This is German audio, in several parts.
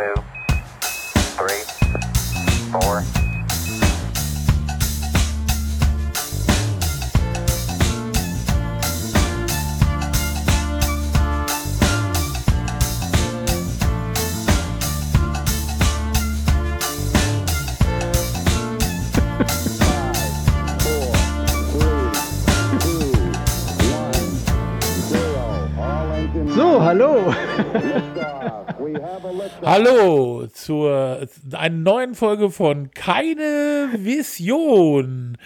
two, Hallo zur einer neuen Folge von Keine Vision.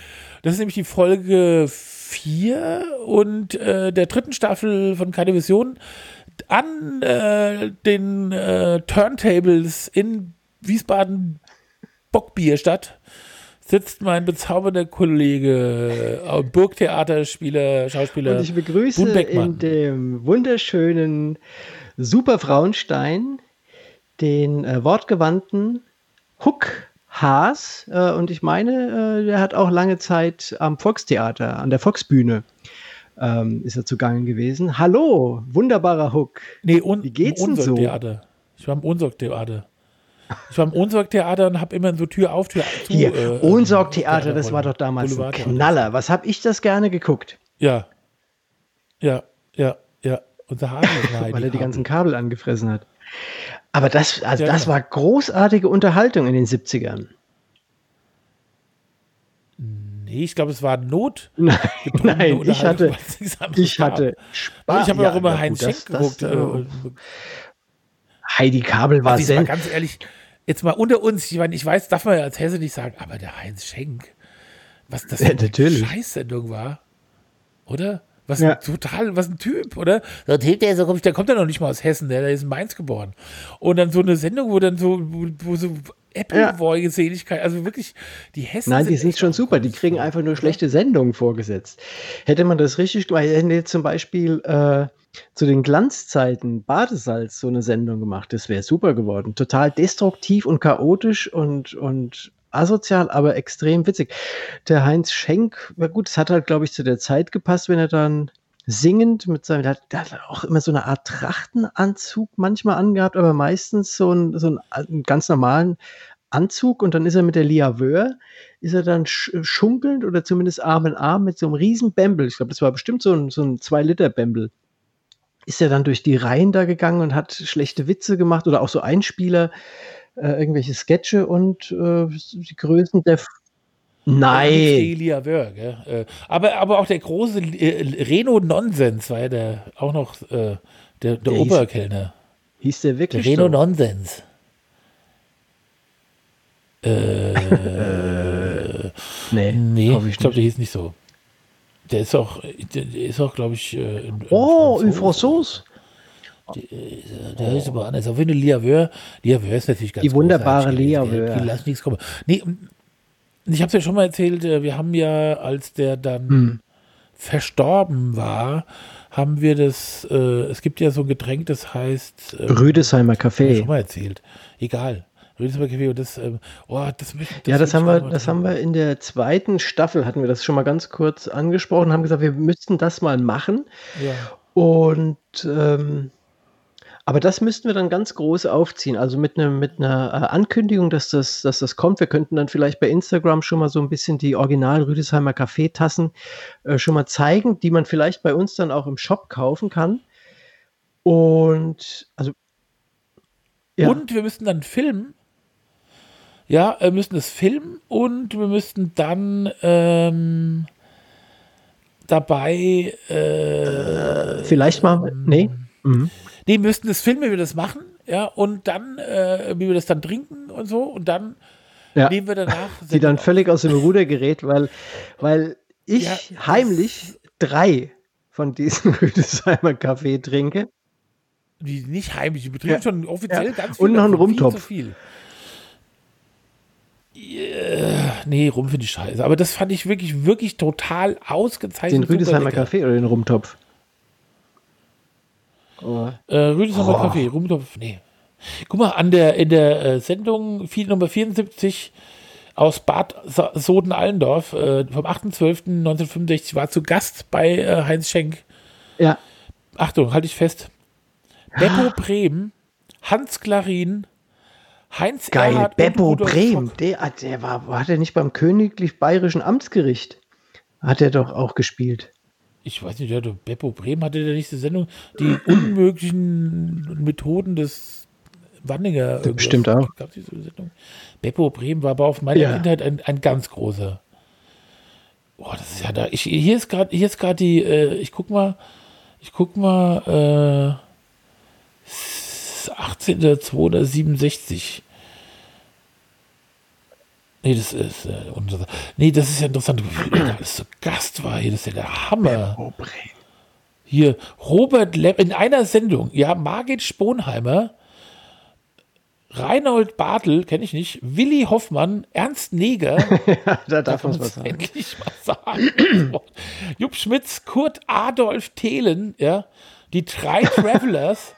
Das ist nämlich die Folge 4 und äh, der dritten Staffel von Keine Vision an äh, den äh, Turntables in Wiesbaden Bockbierstadt sitzt mein bezaubernder Kollege, äh, Burgtheaterspieler, Schauspieler. Und ich begrüße in dem wunderschönen Super Frauenstein den äh, wortgewandten Huck Haas. Äh, und ich meine, äh, der hat auch lange Zeit am Volkstheater, an der Volksbühne, ähm, ist er zugange gewesen. Hallo, wunderbarer Huck. Nee, un Wie geht's denn so? Unsorg-Theater. Ich war im Unsorg-Theater. Ich war im Unsorg-Theater und habe immer so Tür auf, Tür zu. Hier, äh, Ohnsorg-Theater, äh, das war doch damals ein. Knaller. Was hab ich das gerne geguckt? Ja. Ja, ja, ja. Unser Hagen weil er die ganzen Kabel angefressen hat. Aber das, also Ja, das genau. war großartige Unterhaltung in den 70ern. Nee, ich glaube, es war Not. Nein, nein ich hatte, ich hatte. Spaß. Ich habe Ja, auch immer Heinz Schenk geguckt. das, äh, äh, Heidi Kabel war also sen ganz ehrlich, jetzt mal unter uns, ich meine, ich weiß, darf man ja als Hesse nicht sagen, aber der Heinz Schenk, was das Ja, für eine. Scheißsendung war, oder? Was Ja. ein total, was ein Typ, oder? Der Typ, der, so kommt, der kommt ja noch nicht mal aus Hessen, der, der ist in Mainz geboren. Und dann so eine Sendung, wo dann so, wo, wo so Apple-Boy-Seligkeit, also wirklich, die Hessen Nein, die sind schon super. Die kriegen so, einfach nur schlechte Sendungen vorgesetzt. Hätte man das richtig gemacht, hätten jetzt zum Beispiel äh, zu den Glanzzeiten Badesalz so eine Sendung gemacht, das wäre super geworden. Total destruktiv und chaotisch und, und asozial, aber extrem witzig. Der Heinz Schenk, na gut, es hat halt, glaube ich, zu der Zeit gepasst, wenn er dann singend mit seinem, der hat, der hat auch immer so eine Art Trachtenanzug manchmal angehabt, aber meistens so, ein, so einen, einen ganz normalen Anzug und dann ist er mit der Lia Wöhr, ist er dann sch schunkelnd oder zumindest Arm in Arm mit so einem riesen Bämbel, ich glaube, das war bestimmt so ein, so ein 2-Liter-Bämbel, ist er dann durch die Reihen da gegangen und hat schlechte Witze gemacht oder auch so Einspieler, äh, irgendwelche Sketche und äh, die Größen der... F Nein, gell? Äh, aber, aber auch der große äh, Reno Nonsens war ja der, auch noch äh, der, der, Der hieß- Oberkellner. hieß der Der wirklich Reno so? Nonsens. Nee, Nee, hoffe ich glaube, der hieß nicht so. Der ist auch, der, der ist auch, glaube ich, äh, Oh, in Franzos. Franzos. Der ist aber anders. Auf jeden Fall Lia Wör. Lia Wör ist natürlich ganz Die wunderbare großartig Lia gewesen, gell? Wör. Die lassen nichts kommen. Nee, und ich habe es ja schon mal erzählt, äh, wir haben ja, als der dann Hm. verstorben war, haben wir das, äh, es gibt ja so ein Getränk, das heißt, äh, Rüdesheimer Café. schon mal erzählt. Egal. Rüdesheimer Café und das, ähm, oh, das, möchte- Ja, das haben wir, das haben wir in der zweiten Staffel, hatten wir das schon mal ganz kurz angesprochen, haben gesagt, wir müssten das mal machen. Ja. Und ähm, aber das müssten wir dann ganz groß aufziehen, also mit einer mit einer äh, Ankündigung, dass das, dass das kommt. Wir könnten dann vielleicht bei Instagram schon mal so ein bisschen die Original Rüdesheimer Kaffeetassen äh, schon mal zeigen, die man vielleicht bei uns dann auch im Shop kaufen kann. Und also ja, Und wir müssten dann filmen. Ja, wir müssen das filmen und wir müssten dann ähm, dabei, äh, vielleicht mal, nee, mhm. Nee, müssten das filmen, wie wir das machen, ja, und dann, äh, wie wir das dann trinken und so, und dann ja. nehmen wir danach. die dann völlig aus dem Ruder gerät, weil, weil ich Ja, heimlich drei von diesen Rüdesheimer Kaffee trinke. die nicht heimlich, die betrieben Ja. schon offiziell ganz viel. Und noch einen Rumtopf. viel. Ja, nee, Rum finde ich scheiße. Aber das fand ich wirklich, wirklich total ausgezeichnet. Den Rüdesheimer. Kaffee oder den Rumtopf? Oh. Äh, Rüdesheimer Kaffee, Rumtopf, nee. Guck mal, an der, in der äh, Sendung viel, Nummer 74 aus Bad Soden-Allendorf äh, vom 8.12.1965 war zu Gast bei äh, Heinz Schenk. Ja, Achtung, halte ich fest. Beppo Brehm, Hans Klarin, Heinz Geil, Erhardt und Beppo Brehm. Der, hat- der war, war der nicht beim Königlich Bayerischen Amtsgericht? Hat er doch auch gespielt. Ich weiß nicht, der Beppo Brehm hatte der nächste Sendung. Die unmöglichen Methoden des Wanninger. bestimmt auch. Gab's diese Sendung? Beppo Brehm war aber auf meiner Ja. Kindheit ein, ein ganz großer. Boah, das ist ja da. Ich, hier ist gerade, hier ist gerade die, äh, ich guck mal, ich guck mal, äh, 18.267. Nee, das ist, äh, unser, nee, das ist ja interessant, wie da alles so Gast war hier, das ist ja der Hammer. Hier, Robert Lepp, in einer Sendung, ja, Margit Sponheimer, Reinhold Bartel, kenne ich nicht, Willi Hoffmann, Ernst Neger, da darf man uns was sagen. endlich mal sagen. Jupp Schmitz, Kurt Adolf Thelen, ja, die drei Travelers,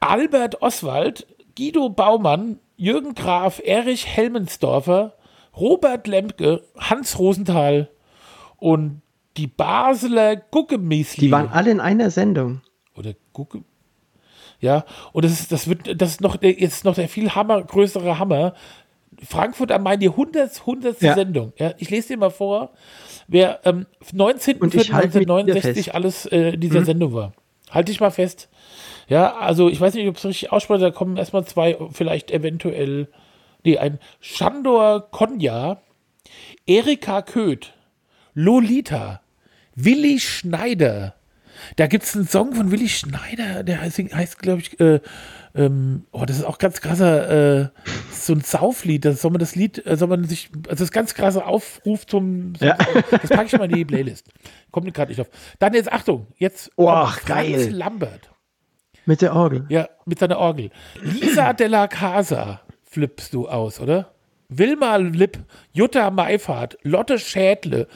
Albert Oswald, Guido Baumann, Jürgen Graf, Erich Helmensdorfer, Robert Lemke, Hans Rosenthal und die Basler Guckemiesli. Die waren alle in einer Sendung. Oder Gucke. Ja, und das ist, das wird, das ist noch, der- jetzt noch der viel Hammer, größere Hammer. Frankfurt am Main, die 100. 100. Ja. Sendung. Ja, ich lese dir mal vor, wer ähm, 19. Und ich halte mit dir 1969 fest. alles äh, in dieser Sendung war. Halte ich mal fest. Ja, also ich weiß nicht, ob es richtig ausspreche, da kommen erstmal zwei, vielleicht eventuell, nee, ein Shandor Konja, Erika Köth, Lolita, Willi Schneider. Da gibt es einen Song von Willi Schneider, der heißt, heißt glaube ich, äh, ähm, oh, das ist auch ganz krasser, äh, so ein Sauflied. Das soll man das Lied, äh, soll man sich, also das ist ganz krasser Aufruf zum, zum Ja. das packe ich mal in die Playlist. Kommt gerade nicht auf. Dann jetzt Achtung, jetzt Oh, Franz geil. Lambert. Mit der Orgel. Ja, mit seiner Orgel. Lisa della Casa flippst du aus, oder? Wilma Lipp, Jutta Meifert, Lotte Schädle,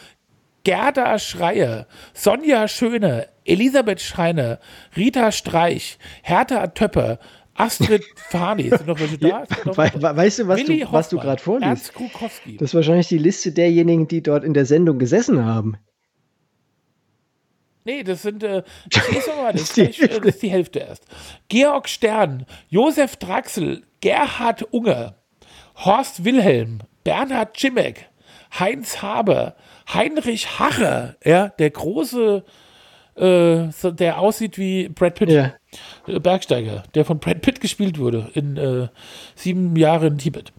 Gerda Schreier, Sonja Schöne, Elisabeth Schreiner, Rita Streich, Hertha Töpper, Astrid Fahni. Sind noch welche da? Noch We we weißt du, was Willi du, was du gerade vorliest? Das ist wahrscheinlich die Liste derjenigen, die dort in der Sendung gesessen haben. Nee, das sind, äh, das, ist die ist, äh, das ist die Hälfte erst. Georg Stern, Josef Draxel, Gerhard Unger, Horst Wilhelm, Bernhard Cimek, Heinz Haber, Heinrich Harrer, ja, der große, äh, der aussieht wie Brad Pitt, Ja. äh, Bergsteiger, der von Brad Pitt gespielt wurde in äh, sieben Jahren in Tibet.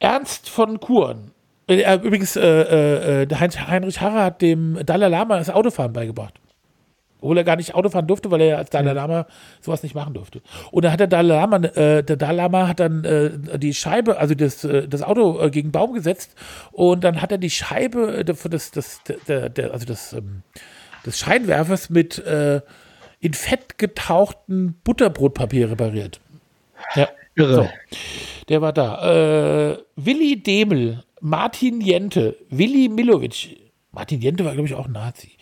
Ernst von Kuren. Äh, übrigens, äh, äh, Heinrich Harrer hat dem Dalai Lama das Autofahren beigebracht. Obwohl er gar nicht Auto fahren durfte, weil er als Dalai Lama sowas nicht machen durfte. Und dann hat der Dalai Lama, äh, der Dalai Lama hat dann äh, die Scheibe, also das, äh, das Auto äh, gegen Baum gesetzt und dann hat er die Scheibe, äh, das, das, der, der, also das, ähm, des Scheinwerfers mit äh, in Fett getauchten Butterbrotpapier repariert. Ja. Irre. So. Der war da. Äh, Willi Demel, Martin Jente, Willi Milovic. Martin Jente war, glaube ich, auch Nazi.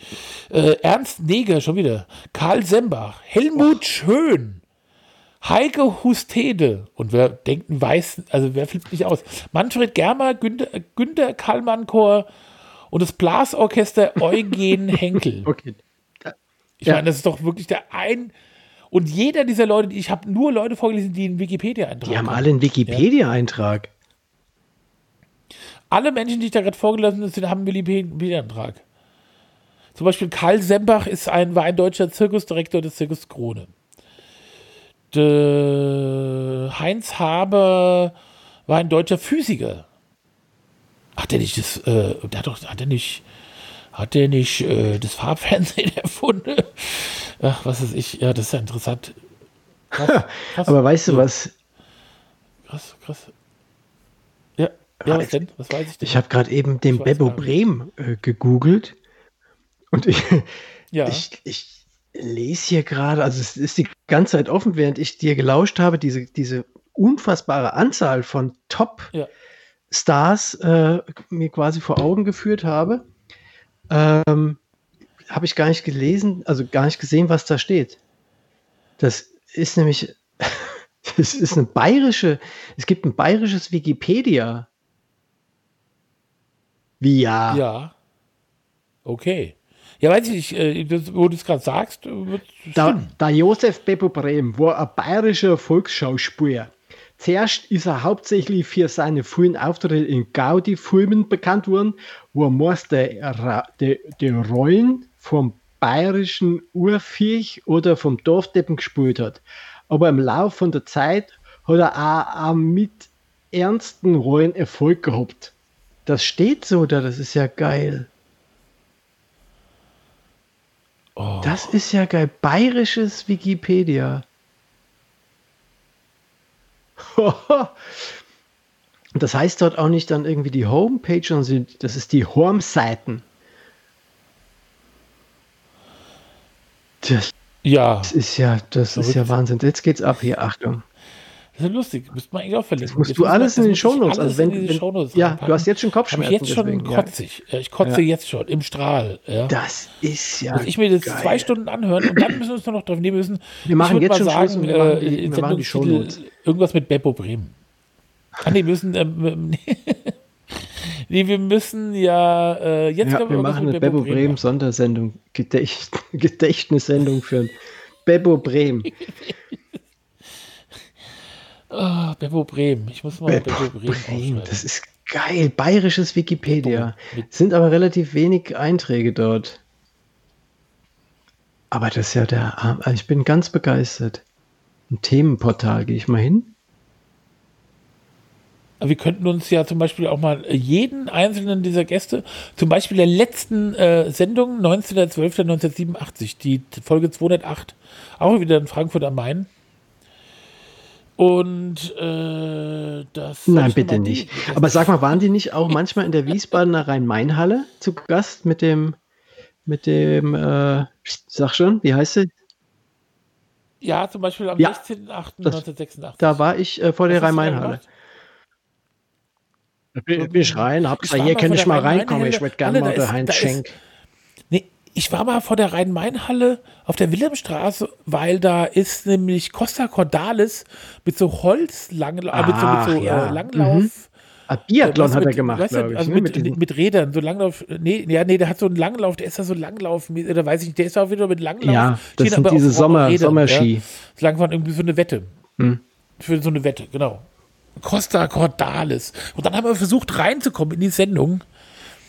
Äh, Ernst Neger, schon wieder. Karl Sembach, Helmut Schön, Heike Hustede. Und wer denkt, weiß, also wer flippt nicht aus? Manfred Germer, Günter, Günter Kallmann-Chor und das Blasorchester Eugen Henkel. Okay. Ich Ja. meine, das ist doch wirklich der ein. Und jeder dieser Leute, ich habe nur Leute vorgelesen, die einen Wikipedia-Eintrag Die haben alle einen Wikipedia-Eintrag. Alle Menschen, die ich da gerade vorgelesen habe, haben einen Wikipedia-Eintrag. Zum Beispiel Karl Sembach ist ein, war ein deutscher Zirkusdirektor des Zirkus Krone. De Heinz Haber war ein deutscher Physiker. Hat der nicht das, äh, der hat doch, hat der nicht, hat der nicht äh, das Farbfernsehen erfunden? Ach, was ist ich? Ja, das ist ja interessant. Krass, krass, Aber weißt du was? Krass, krass. Ja, ja, was denn? Was weiß ich denn? Ich habe gerade eben den Beppo. Brehm äh, gegoogelt und ich, ja. ich, ich lese hier gerade, also es ist die ganze Zeit offen, während ich dir gelauscht habe, diese, diese unfassbare Anzahl von Top-Stars äh, mir quasi vor Augen geführt habe. Ähm, habe ich gar nicht gelesen, also gar nicht gesehen, was da steht. Das ist nämlich, das ist eine bayerische, es gibt ein bayerisches Wikipedia. Wie ja? Ja. Okay. Ja, weiß ich, nicht, äh, das, wo du es gerade sagst, wird Da, der Josef Beppo Brehm war ein bayerischer Volksschauspieler. zuerst ist er hauptsächlich für seine frühen Auftritte in Gaudi-Filmen bekannt worden, wo er meist die, die, die Rollen vom bayerischen Urviech oder vom Dorfdeppen gespielt hat. Aber im Laufe von der Zeit hat er auch, auch mit ernsten Rollen Erfolg gehabt. Das steht so da, das ist ja geil. Oh. Das ist ja geil. Bayerisches Wikipedia. Das heißt dort auch nicht dann irgendwie die Homepage, sondern das ist die Home-Seiten. Das ja, ist ja, das ist ja Verrückt. Wahnsinn. Jetzt geht's ab hier, Achtung. Das ist lustig. Müsste man eigentlich auch verlinken. Das musst Jetzt du alles in den Shownotes. Also wenn, wenn Shownotes ja, reinpacken. du hast jetzt schon Kopfschmerzen. ich jetzt schon deswegen, kotzig. Ja. Ich kotze Ja. jetzt schon im Strahl. Ja. Das ist ja. Muss ich mir das geil. zwei Stunden anhören und dann müssen wir uns nur noch drauf nehmen müssen. Wir machen jetzt schon Schluss und wir machen die- äh, wir machen die Shownotes. Irgendwas mit Beppo Bremen. Ah, nee, wir müssen. Ähm, nee, wir müssen ja. Äh, jetzt Ja, wir machen eine Beppo Bremen machen. Sondersendung, Gedächt Gedächtnissendung für Beppo Bremen. Ah, Beppo Bremen. Ich muss mal Beppo, Beppo Bremen, Bremen, das ist geil. Bayerisches Wikipedia. Sind aber relativ wenig Einträge dort. Aber das ist ja der. Arm- also Ich bin ganz begeistert. Ein Themenportal, gehe ich mal hin. Wir könnten uns ja zum Beispiel auch mal jeden einzelnen dieser Gäste, zum Beispiel der letzten äh, Sendung 19.12.1987, die Folge 208, auch wieder in Frankfurt am Main. Und äh, das. Nein, bitte die- nicht. Aber sag mal, waren die nicht auch manchmal in der Wiesbadener Rhein-Main-Halle zu Gast mit dem, mit dem, äh, sag schon, wie heißt sie? Ja, zum Beispiel am Ja, 16.08.1986. Da war ich äh, vor der Rhein-Main-Halle. Da bin, ich rein, hab gesagt, hier kann ich mal reinkommen, ich würde gerne mal der ist- Heinz ist- Schenk. Nee, ich war mal vor der Rhein-Main-Halle auf der Wilhelmstraße, weil da ist nämlich Costa Cordalis mit so Holzlanglauf, äh, mit so, mit so ja. äh, Langlauf. Ah, Biathlon Was hat er gemacht, weißt du, glaube ich. Also ne? mit, mit mit Rädern, so Langlauf. Nee, ja, nee, der hat so einen Langlauf, der ist da so Langlauf, oder weiß ich nicht, der ist auch wieder mit Langlauf. ja, das sind diese Sommer, Rädern, Sommerski. Ja. So lang waren irgendwie so eine Wette. Hm. Für so eine Wette, genau. Costa Cordalis. Und dann haben wir versucht reinzukommen in die Sendung.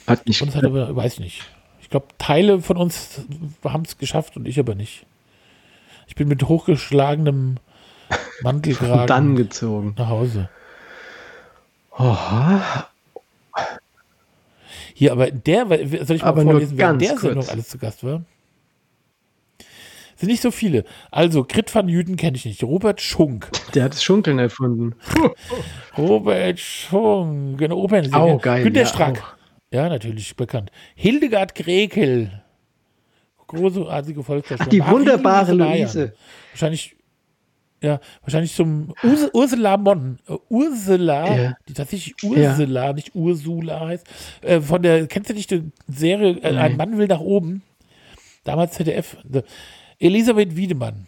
Hat nicht Und es hat aber, weiß ich nicht. Ich glaube, Teile von uns haben es geschafft und ich aber nicht. Ich bin mit hochgeschlagenem Mantelkragen dann gezogen. nach Hause. Oha. Hier, aber der, soll ich mal Aber vorlesen, wer in der kurz. Sendung alles zu Gast war? Sind nicht so viele. Also, Grit van Jüden kenne ich nicht. Robert Schunk. Der hat das Schunkeln erfunden. Robert Schunk. Genau, Opernsänger. Auch geil, Günter ja, Strack. auch. Ja, natürlich bekannt. Hildegard Grekel. Großartige Volksdarstellerin. Die wunderbare. Luise. Wahrscheinlich, ja, wahrscheinlich zum Urs Ursula Mon. Äh, Ursula, Ja. die tatsächlich Ursula, nicht Ursula heißt. Äh, von der, kennst du nicht die Serie äh, Ein Mann will nach oben? Damals ZDF. Elisabeth Wiedemann.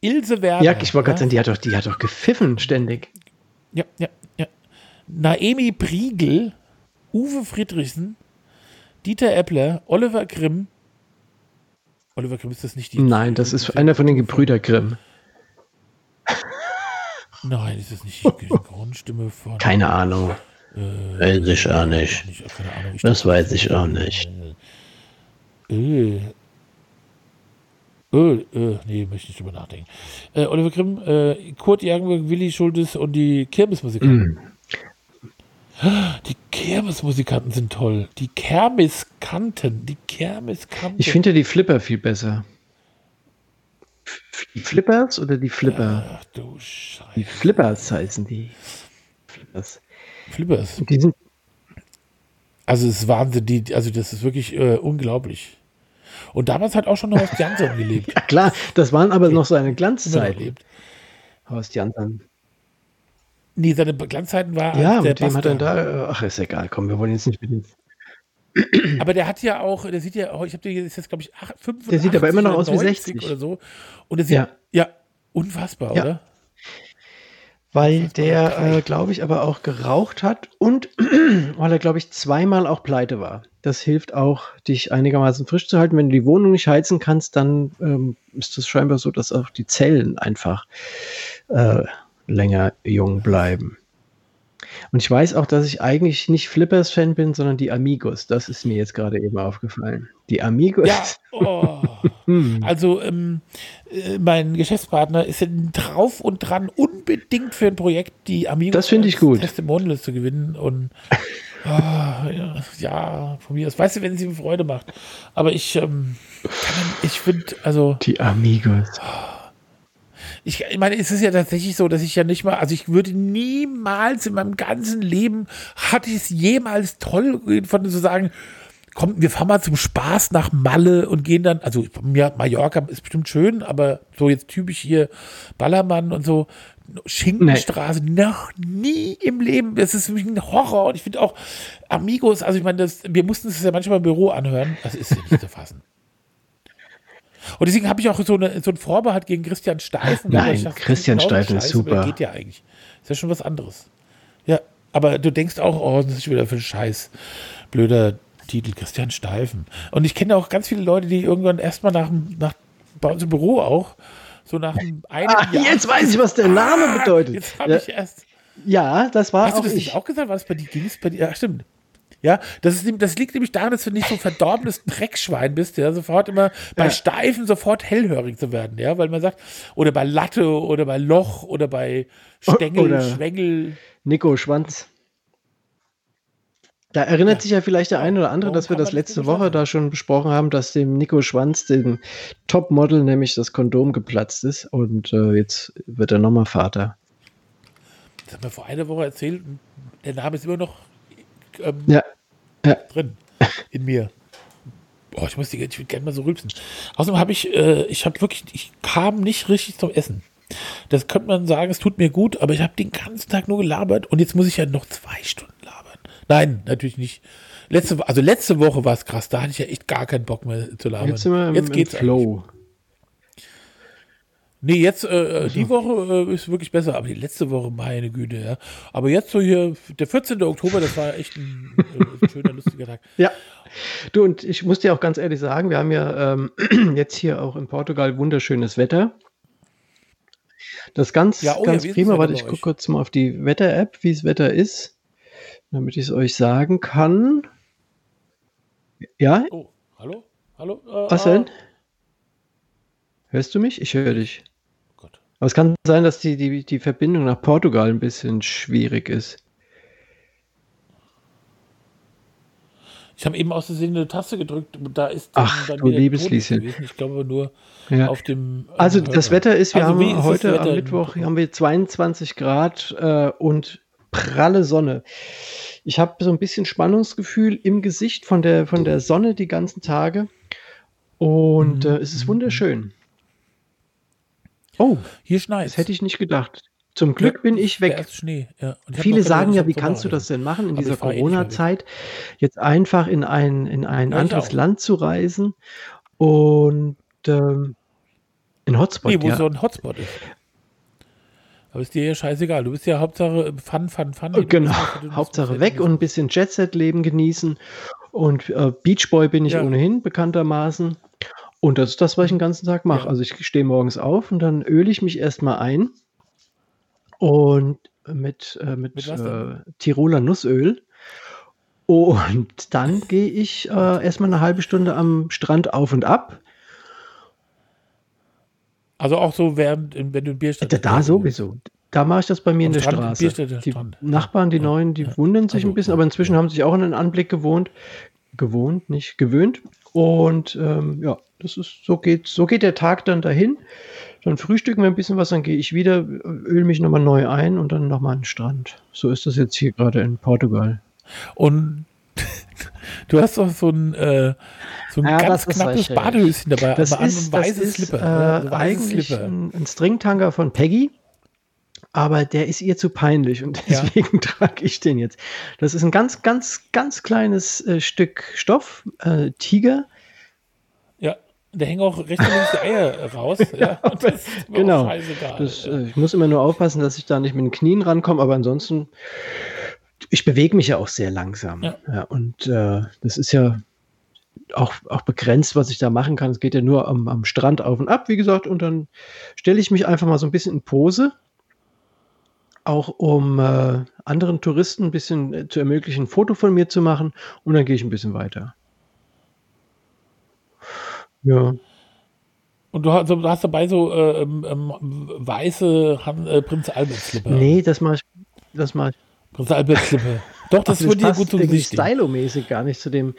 Ilse Werner. Ja, ich wollte gerade sagen, die hat, doch, die hat doch gepfiffen ständig. Ja, ja, ja. Naemi Priegel, Uwe Friedrichsen, Dieter Eppler, Oliver Grimm. Oliver Grimm ist das nicht die. Nein, das ist einer von den Gebrüder Grimm. Nein, ist das nicht die Grundstimme von. Keine Ahnung. Weiß ich auch nicht. Nicht, keine Ahnung. Ich Das weiß ich auch nicht. Äh. Äh, äh, nee, möchte ich nicht drüber nachdenken. Äh, Oliver Grimm, äh, Kurt Jagenberg, Willi Schultes und die Kirmesmusikanten. Die Kirmesmusikanten sind toll. Die Kermiskanten. Die Kermiskanten. Ich finde die Flipper viel besser. Die Flippers oder die Flipper? Ach du Scheiße. Die Flippers heißen die. Flippers. Flippers. Die sind, Also es ist Wahnsinn. Die, also das ist wirklich äh, unglaublich. Und damals hat auch schon Horst Jansson gelebt. ja klar, das waren aber noch seine lebt. Horst Janssen. Nee, seine Glanzzeiten war Ja, der mit dem hat er da. Ach, ist egal, komm, wir wollen jetzt nicht mit dem. Aber der hat ja auch, der sieht ja, ich habe dir ist jetzt glaube ich acht- 85 Der sieht aber immer noch aus wie 90 60. oder so. Und der sieht ja, Ja. unfassbar, Ja. oder? Weil war der, äh, glaube ich, aber auch geraucht hat und weil er, glaube ich, zweimal auch pleite war. Das hilft auch, dich einigermaßen frisch zu halten. Wenn du die Wohnung nicht heizen kannst, dann ähm, ist das scheinbar so, dass auch die Zellen einfach äh, länger jung bleiben. Und ich weiß auch, dass ich eigentlich nicht Flippers-Fan bin, sondern die Amigos. Das ist mir jetzt gerade eben aufgefallen. Die Amigos. Ja, oh. Hm. Also ähm, äh, mein Geschäftspartner ist drauf und dran, unbedingt für ein Projekt die Amigos Das finde ich gut. Testimonials zu gewinnen. Und ah, ja, von mir aus. Weißt du, wenn es ihm Freude macht. Aber ich, ähm, ich finde, also Die Amigos. Ich, ich meine, es ist ja tatsächlich so, dass ich ja nicht mal, also ich würde niemals in meinem ganzen Leben, hatte ich es jemals toll von zu sagen, komm, wir fahren mal zum Spaß nach Malle und gehen dann, also mir Mallorca ist bestimmt schön, aber so jetzt typisch hier Ballermann und so, Schinkenstraße, noch nie im Leben. Das ist für mich ein Horror. Und ich finde auch Amigos, also ich meine, das, wir mussten es ja manchmal im Büro anhören. Das ist ja nicht zu fassen. Und deswegen habe ich auch so, eine, so einen Vorbehalt gegen Christian Steifen. Nein, dachte, Christian Steifen ist super. Geht ja eigentlich. Ist ja schon was anderes. Ja, aber du denkst auch, oh, das ist wieder für ein Scheiß. Blöder Titel, Christian Steifen. Und ich kenne auch ganz viele Leute, die irgendwann erstmal nach, dem- nach bei uns im Büro auch, so nach einem Ah, Jahr. jetzt weiß ich, was der Name bedeutet. Jetzt habe Ja, ich erst. ja, das war Hast du auch das ich. nicht auch gesagt? War das bei dir? Ging es bei dir? Ja, stimmt. Ja, das, ist, das liegt nämlich daran, dass du nicht so ein verdorbenes Dreckschwein bist, ja, sofort immer bei Ja. Steifen sofort hellhörig zu werden, ja, weil man sagt, oder bei Latte oder bei Loch oder bei Stängel, Oder- Schwengel. Nico Schwanz. Da erinnert Ja. sich ja vielleicht der eine oder andere, Warum dass wir das letzte Woche da schon besprochen haben, dass dem Nico Schwanz, dem Topmodel, nämlich das Kondom geplatzt ist. Und äh, jetzt wird er nochmal Vater. Das haben wir vor einer Woche erzählt. Der Name ist immer noch ähm, Ja. Ja. drin in mir. Boah, ich muss die, ich würde gerne mal so rülpsen. Außerdem habe ich, äh, ich habe wirklich, ich kam nicht richtig zum Essen. Das könnte man sagen, es tut mir gut, aber ich habe den ganzen Tag nur gelabert und jetzt muss ich ja noch zwei Stunden labern. Nein, natürlich nicht. Letzte, also letzte Woche war es krass, da hatte ich ja echt gar keinen Bock mehr zu labern. Jetzt sind wir im, jetzt im geht's eigentlich. Nee, jetzt, äh, die Woche äh, ist wirklich besser, aber die letzte Woche, meine Güte, ja. Aber jetzt so hier, der 14. Oktober, das war echt ein, äh, schöner, lustiger Tag. Ja. Du, und ich muss dir auch ganz ehrlich sagen, wir haben ja ähm, jetzt hier auch in Portugal wunderschönes Wetter. Das ganz, Ja, oh ja, ganz das prima. Warte, ich gucke kurz mal auf die Wetter-App, wie das Wetter ist, damit ich es euch sagen kann. Ja, Oh, hallo? Hallo? Äh, was denn? Hörst du mich? Ich höre dich. Aber es kann sein, dass die, die, die Verbindung nach Portugal ein bisschen schwierig ist. Ich habe eben aus Versehen eine Taste gedrückt, und da ist Ach, dann du liebes Lieschen. Ich glaube nur Ja. auf dem. äh, Also Hörer. das Wetter ist, wir Also wie haben ist heute am Mittwoch haben wir 22 Grad äh, und pralle Sonne. Ich habe so ein bisschen Spannungsgefühl im Gesicht von der, von der Sonne die ganzen Tage. Und Mhm. äh, es ist wunderschön. Oh, Hier schneit das hätte ich nicht gedacht. Zum Glück bin ich weg. Schnee. Ja. Und ich hab Viele sagen ja, wie kannst du das denn machen in Aber dieser eh. Corona-Zeit? Jetzt einfach in ein, in ein Ja, anderes. Land zu reisen und ähm, in Hotspot, Nee, wo ja. so ein Hotspot ist. Aber ist dir ja scheißegal. Du bist ja Hauptsache Fun, Fun, Fun. Du Genau, Hauptsache weg genießen. und ein bisschen Jet-Set-Leben genießen. Und äh, Beachboy bin ich Ja. ohnehin bekanntermaßen. Und das ist das, was ich den ganzen Tag mache. Ja. Also ich stehe morgens auf und dann öle ich mich erstmal ein. Und mit, äh, mit, Mit äh? Tiroler Nussöl. Und dann gehe ich äh, erstmal eine halbe Stunde am Strand auf und ab. Also auch so, während, wenn du in Bierstadt Da, da sowieso. Da mache ich das bei mir Am in der Strand, Straße. Die Strand. Nachbarn, die Ja, neuen, die ja. wundern sich Also, ein bisschen, aber inzwischen haben sich auch an den Anblick gewohnt. Gewohnt, nicht gewöhnt. Und ähm, ja, das ist, so geht, so geht der Tag dann dahin. Dann frühstücken wir ein bisschen was, dann gehe ich wieder, öle mich nochmal neu ein und dann nochmal an den Strand. So ist das jetzt hier gerade in Portugal. Und du hast doch so ein, äh, so ein Ja, ganz knappes. Badehöschen dabei, Das aber an ist, einem das weißes ist Slipper. äh, ja, eigentlich Slipper. ein, ein Stringtanger von Peggy, aber der ist ihr zu peinlich und Ja. deswegen trage ich den jetzt. Das ist ein ganz, ganz, ganz kleines äh, Stück Stoff, äh, Tiger. Ja, da hängen auch links die Eier raus. ja, das genau. Das, ja. äh, ich muss immer nur aufpassen, dass ich da nicht mit den Knien rankomme, aber ansonsten, ich bewege mich ja auch sehr langsam. Ja. und äh, das ist ja auch, auch begrenzt, was ich da machen kann. Es geht ja nur am, am Strand auf und ab, wie gesagt, und dann stelle ich mich einfach mal so ein bisschen in Pose auch um äh, anderen Touristen ein bisschen äh, zu ermöglichen, ein Foto von mir zu machen und dann gehe ich ein bisschen weiter. Ja. Und du hast, du hast dabei so äh, ähm, ähm, weiße Han, äh, Prinz Albert Slipper. Nee, das mache ich. Das mache ich. Prinz Albert Slipper. Doch, das Ach, würde dir gut zum Gesicht stehen. stylomäßig gar nicht zu dem,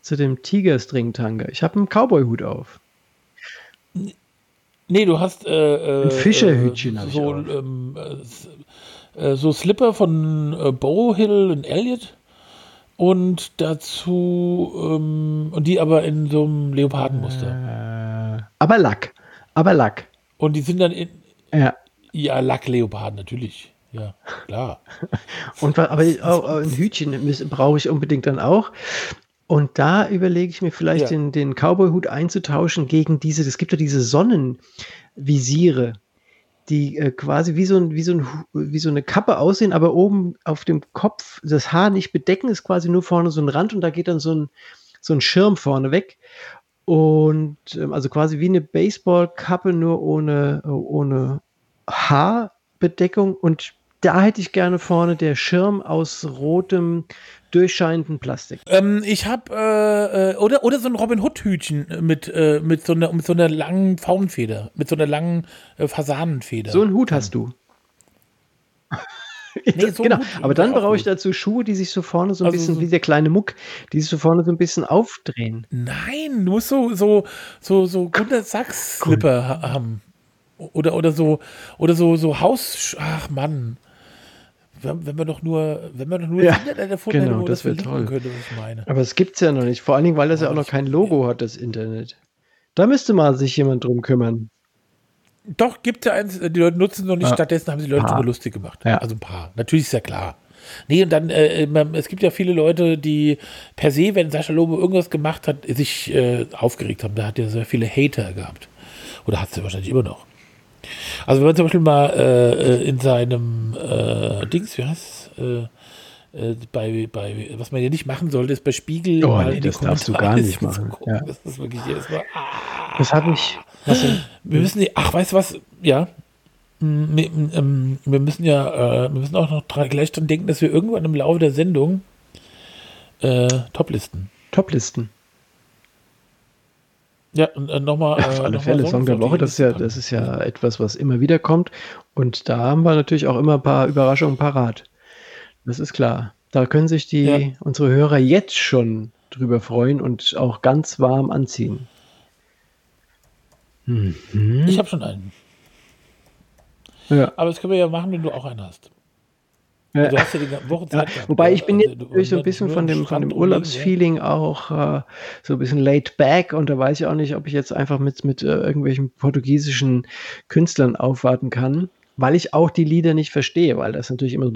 zu dem Tigerstring-Tanga. Ich habe einen Cowboy-Hut auf. Nee, du hast äh, äh, Ein Fischerhütchen ich so, ähm, äh, äh, so Slipper von äh, Bowhill und Elliot und dazu ähm, und die aber in so einem Leopardenmuster. Äh, aber Lack. Aber Lack. Und die sind dann in Ja. ja Lackleoparden natürlich. Ja, klar. Und aber auch, auch ein Hütchen brauche ich unbedingt dann auch. Und da überlege ich mir vielleicht Ja. den, den Cowboy-Hut einzutauschen gegen diese, es gibt ja diese Sonnenvisiere, die äh, quasi wie so, ein, wie, so ein, wie so eine Kappe aussehen, aber oben auf dem Kopf das Haar nicht bedecken, ist quasi nur vorne so ein Rand und da geht dann so ein, so ein Schirm vorne weg. Und ähm, also quasi wie eine Baseballkappe, nur ohne, ohne Haarbedeckung. Und da hätte ich gerne vorne der Schirm aus rotem, durchscheinenden Plastik. Ähm, ich habe äh, äh, oder oder so ein Robin Hood Hütchen mit äh, mit so einer mit so einer langen Faunfeder, mit so einer langen äh, Fasanenfeder. So einen Hut hast du. Nee, so genau, aber dann brauche ich dazu Schuhe, die sich so vorne so ein Also bisschen so- wie der kleine Muck, die sich so vorne so ein bisschen aufdrehen. Nein, du musst so so so so Gunter Sachs Slipper ha haben. Oder oder so oder so so Haus ach Mann. Wenn, wenn man doch nur wenn man doch nur Ja, Internet erfunden genau, hätte, wo das verlinken toll. könnte, was ich meine. Aber es gibt's ja noch nicht. Vor allen Dingen, weil das ja Ja, auch noch das- kein Logo hat, das Internet. Da müsste mal sich jemand drum kümmern. Doch, gibt ja eins, die Leute nutzen es noch nicht, Ja. stattdessen haben sie die Leute drüber lustig gemacht. Ja. Also ein paar. Natürlich ist ja klar. Nee, und dann, äh, man- es gibt ja viele Leute, die per se, wenn Sascha Lobo irgendwas gemacht hat, sich äh, aufgeregt haben. Da hat er sehr viele Hater gehabt. Oder hat sie wahrscheinlich immer noch. Also wenn man zum Beispiel mal äh, in seinem äh, Dings, wie heißt es, äh, äh, bei, bei, was man ja nicht machen sollte, ist bei Spiegel Oh, nee, das darfst du gar nicht machen, gucken. ja. Das ist wirklich jedes Mal, ah. Das habe ich. Wir müssen, die- ach, weißt du was? Ja. Wir, ähm, wir müssen ja, äh, wir müssen auch noch dran, gleich dran denken, dass wir irgendwann im Laufe der Sendung äh, Toplisten. Toplisten. Ja, und äh, nochmal. Äh, Auf alle noch Fälle, Song der Songs auf Woche, das ist, ja, das ist ja etwas, was immer wieder kommt. Und da haben wir natürlich auch immer ein paar Überraschungen parat. Das ist klar. Da können sich die, Ja. unsere Hörer jetzt schon drüber freuen und auch ganz warm anziehen. Mhm. Ich habe schon einen. Ja. Aber das können wir ja machen, wenn du auch einen hast. Ja. Du hast ja die Woche Zeit gehabt. wobei ich bin Also, jetzt du- natürlich so ein bisschen von dem, von dem Urlaubsfeeling auch äh, so ein bisschen laid back und da weiß ich auch nicht, ob ich jetzt einfach mit, mit äh, irgendwelchen portugiesischen Künstlern aufwarten kann, weil ich auch die Lieder nicht verstehe, weil das natürlich immer so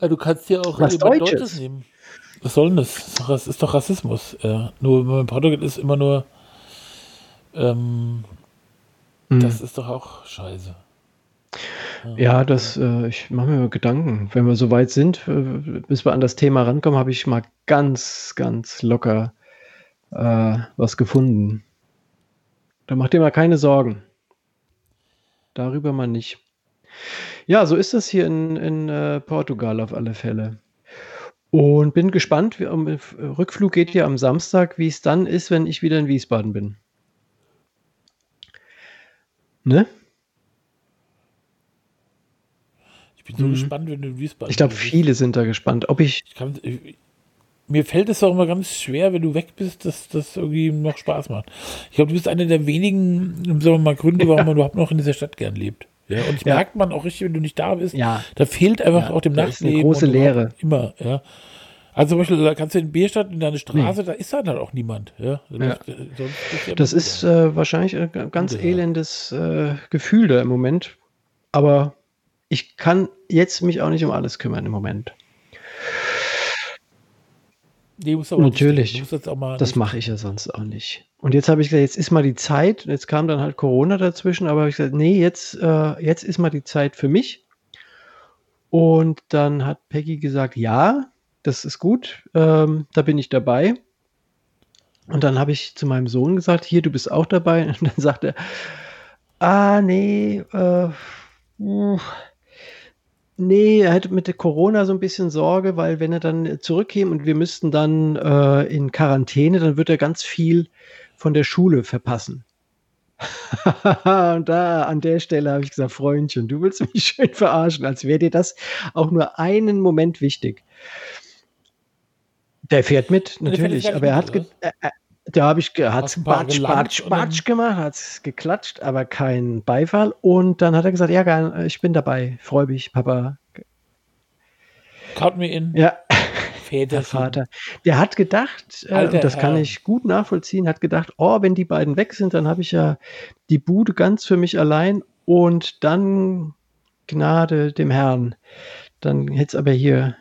Ja. Du kannst ja auch Was jemand Deutsches. nehmen. Was soll denn das? Das ist doch- Rassismus. Ja. Nur in Portugal ist, immer nur. Ähm, Hm. Das ist doch auch scheiße. Ja, das, äh, ich mache mir Gedanken. Wenn wir so weit sind, äh, bis wir an das Thema rankommen, habe ich mal ganz, ganz locker äh, was gefunden. Da macht ihr mal keine Sorgen. Darüber mal nicht. Ja, so ist das hier in, in äh, Portugal auf alle Fälle. Und bin gespannt. Wie, am Rückflug geht ja am Samstag, wie es dann ist, wenn ich wieder in Wiesbaden bin. Ne? Ich bin so Mhm. gespannt, wenn du in Wiesbaden Ich glaube, viele sind da gespannt. Ob ich Ich kann, ich, mir fällt es auch immer ganz schwer, wenn du weg bist, dass das irgendwie noch Spaß macht. Ich glaube, du bist einer der wenigen, sagen wir mal, Gründe, warum man überhaupt noch in dieser Stadt gern lebt. Ja, und ich Ja. merkt man auch richtig, wenn du nicht da bist, Ja. da fehlt einfach Ja, auch dem da ist eine große Leere. Immer, ja. Also zum Beispiel, da kannst du in Bierstadt in deine Straße, da ist dann halt auch niemand. Ja. Ja. äh, ja Das ist äh, wahrscheinlich ein ga- ganz Ja. elendes äh, Gefühl da im Moment. Aber ich kann jetzt mich auch nicht um alles kümmern im Moment. Nee, Natürlich. Das mache ich ja sonst auch nicht. Und jetzt habe ich gesagt, jetzt ist mal die Zeit. Und Jetzt kam dann halt Corona dazwischen, aber habe ich gesagt, nee, jetzt, äh, jetzt ist mal die Zeit für mich. Und dann hat Peggy gesagt, ja, das ist gut, ähm, da bin ich dabei. Und dann habe ich zu meinem Sohn gesagt, hier, du bist auch dabei. Und dann sagt er, ah, nee, äh, Uff. Nee, er hatte mit der Corona so ein bisschen Sorge, weil wenn er dann zurückkäme und wir müssten dann äh, in Quarantäne, dann wird er ganz viel von der Schule verpassen. und da an der Stelle habe ich gesagt, Freundchen, du willst mich schön verarschen, als wäre dir das auch nur einen Moment wichtig. Der fährt mit, natürlich, aber er hat, äh, da habe ich, hat's Batsch, Batsch, Batsch gemacht, hat's geklatscht, aber kein Beifall. Und dann hat er gesagt, ja, geil, ich bin dabei, freue mich, Papa. Count me in. Ja, der Vater. Der hat gedacht, äh, Alter und das kann ich gut nachvollziehen, hat gedacht, oh, wenn die beiden weg sind, dann habe ich ja die Bude ganz für mich allein und dann Gnade dem Herrn. Dann hätte es aber hier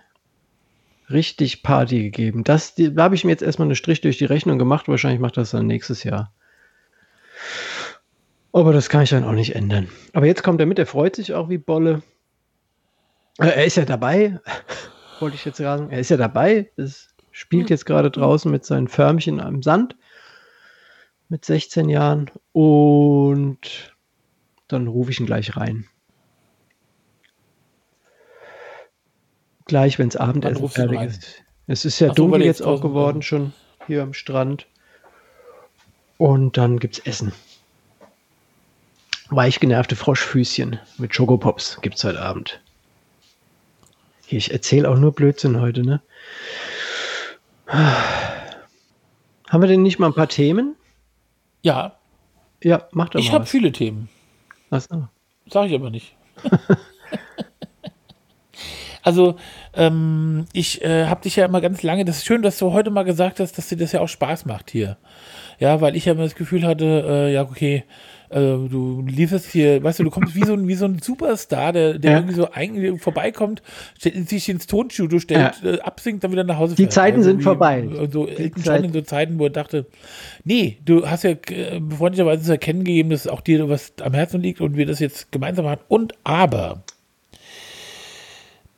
richtig Party gegeben. Das, da habe ich mir jetzt erstmal einen Strich durch die Rechnung gemacht. Wahrscheinlich macht das dann nächstes Jahr. Aber das kann ich dann auch nicht ändern. Aber jetzt kommt er mit, er freut sich auch wie Bolle. Äh, Er ist ja dabei, wollte ich jetzt sagen. Er ist ja dabei, es spielt jetzt gerade draußen mit seinen Förmchen am Sand mit 16 Jahren und dann rufe ich ihn gleich rein. Gleich, wenn es Abendessen fertig ist. Es ist ja Ach dunkel jetzt auch geworden schon hier am Strand. Und dann gibt's Essen. Weich genervte Froschfüßchen mit Schokopops gibt's heute Abend. Hier, ich erzähle auch nur Blödsinn heute, ne? Haben wir denn nicht mal ein paar Themen? Ja, Ja, mach doch ich mal habe was. viele Themen. So. Sag ich aber nicht. also, ähm, ich äh, habe dich ja immer ganz lange, das ist schön, dass du heute mal gesagt hast, dass dir das ja auch Spaß macht hier. Ja, weil ich ja immer das Gefühl hatte, äh, ja, okay, äh, du lieferst hier, weißt du, du kommst wie so ein, wie so ein Superstar, der, der Ja. irgendwie so eigentlich vorbeikommt, stellt, sich ins Tonstudio stellt, äh, absingt, dann wieder nach Hause Die fährt. Zeiten sind wie- vorbei. So Elton Zeit- in so Zeiten, wo er dachte, nee, du hast ja äh, freundlicherweise zu erkennen gegeben, dass auch dir was am Herzen liegt und wir das jetzt gemeinsam machen. Und aber,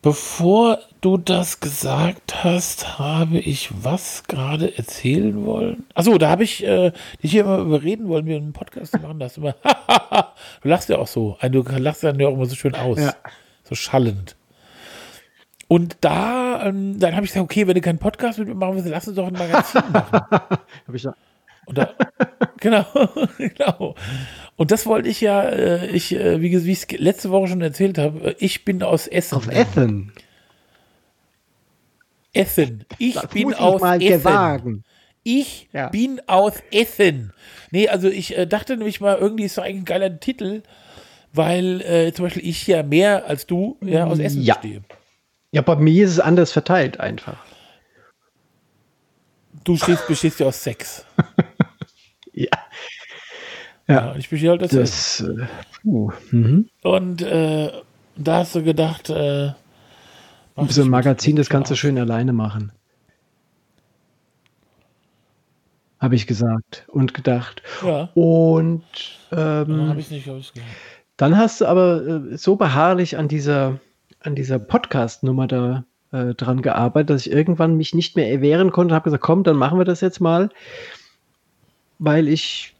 bevor du das gesagt hast, habe ich was gerade erzählen wollen. Achso, da habe ich äh, dich hier immer überreden wollen, wir einen Podcast zu machen. Da du immer, du lachst ja auch so. Du lachst dann ja auch immer so schön aus. Ja. So schallend. Und da, ähm, dann habe ich gesagt, okay, wenn du keinen Podcast mit mir machen willst, lass uns doch ein Magazin machen. Hab ich noch. Und da, genau, genau. Und das wollte ich ja, äh, ich, äh, wie ich es letzte Woche schon erzählt habe, äh, ich bin aus Essen. Auf Essen. Essen. Ich Das bin ich aus mal Essen. gewagen. Ich Ja. bin aus Essen. Nee, also ich äh, dachte nämlich mal, irgendwie ist doch eigentlich ein geiler Titel, weil äh, zum Beispiel ich ja mehr als du ja, aus Essen Ja. stehe. Ja, bei mir ist es anders verteilt einfach. Du stehst, bestehst ja aus Sex. Ja. Ich bestehe halt aus Essen. das. Puh. Mhm. Und äh, da hast du gedacht, äh, So ein Magazin, das kannst du schön alleine machen. Habe ich gesagt und gedacht. Ja, Und dann ähm, habe ich nicht, dann hast du aber äh, so beharrlich an dieser, an dieser Podcast-Nummer da äh, dran gearbeitet, dass ich irgendwann mich nicht mehr erwehren konnte und habe gesagt, komm, dann machen wir das jetzt mal, weil ich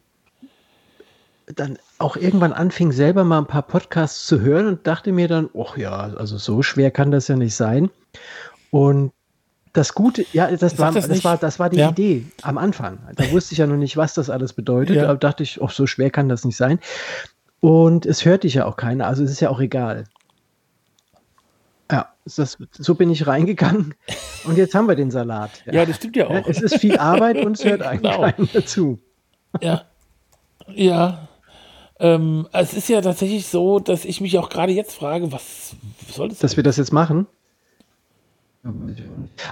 dann auch irgendwann anfing, selber mal ein paar Podcasts zu hören und dachte mir dann, ach ja, also so schwer kann das ja nicht sein. Und das Gute, ja, das, war, das das, war, das war die Ja. Idee am Anfang. Da wusste ich ja noch nicht, was das alles bedeutet. Ja. Da dachte ich, ach, so schwer kann das nicht sein. Und es hört dich ja auch keiner, also es ist ja auch egal. Ja, das, so bin ich reingegangen und jetzt haben wir den Salat. Ja, das stimmt ja Ja, auch. es ist viel Arbeit und es hört eigentlich Genau. keiner dazu. Ja. Ja. Ähm, es ist ja tatsächlich so, dass ich mich auch gerade jetzt frage, was soll das? Dass wir das jetzt machen.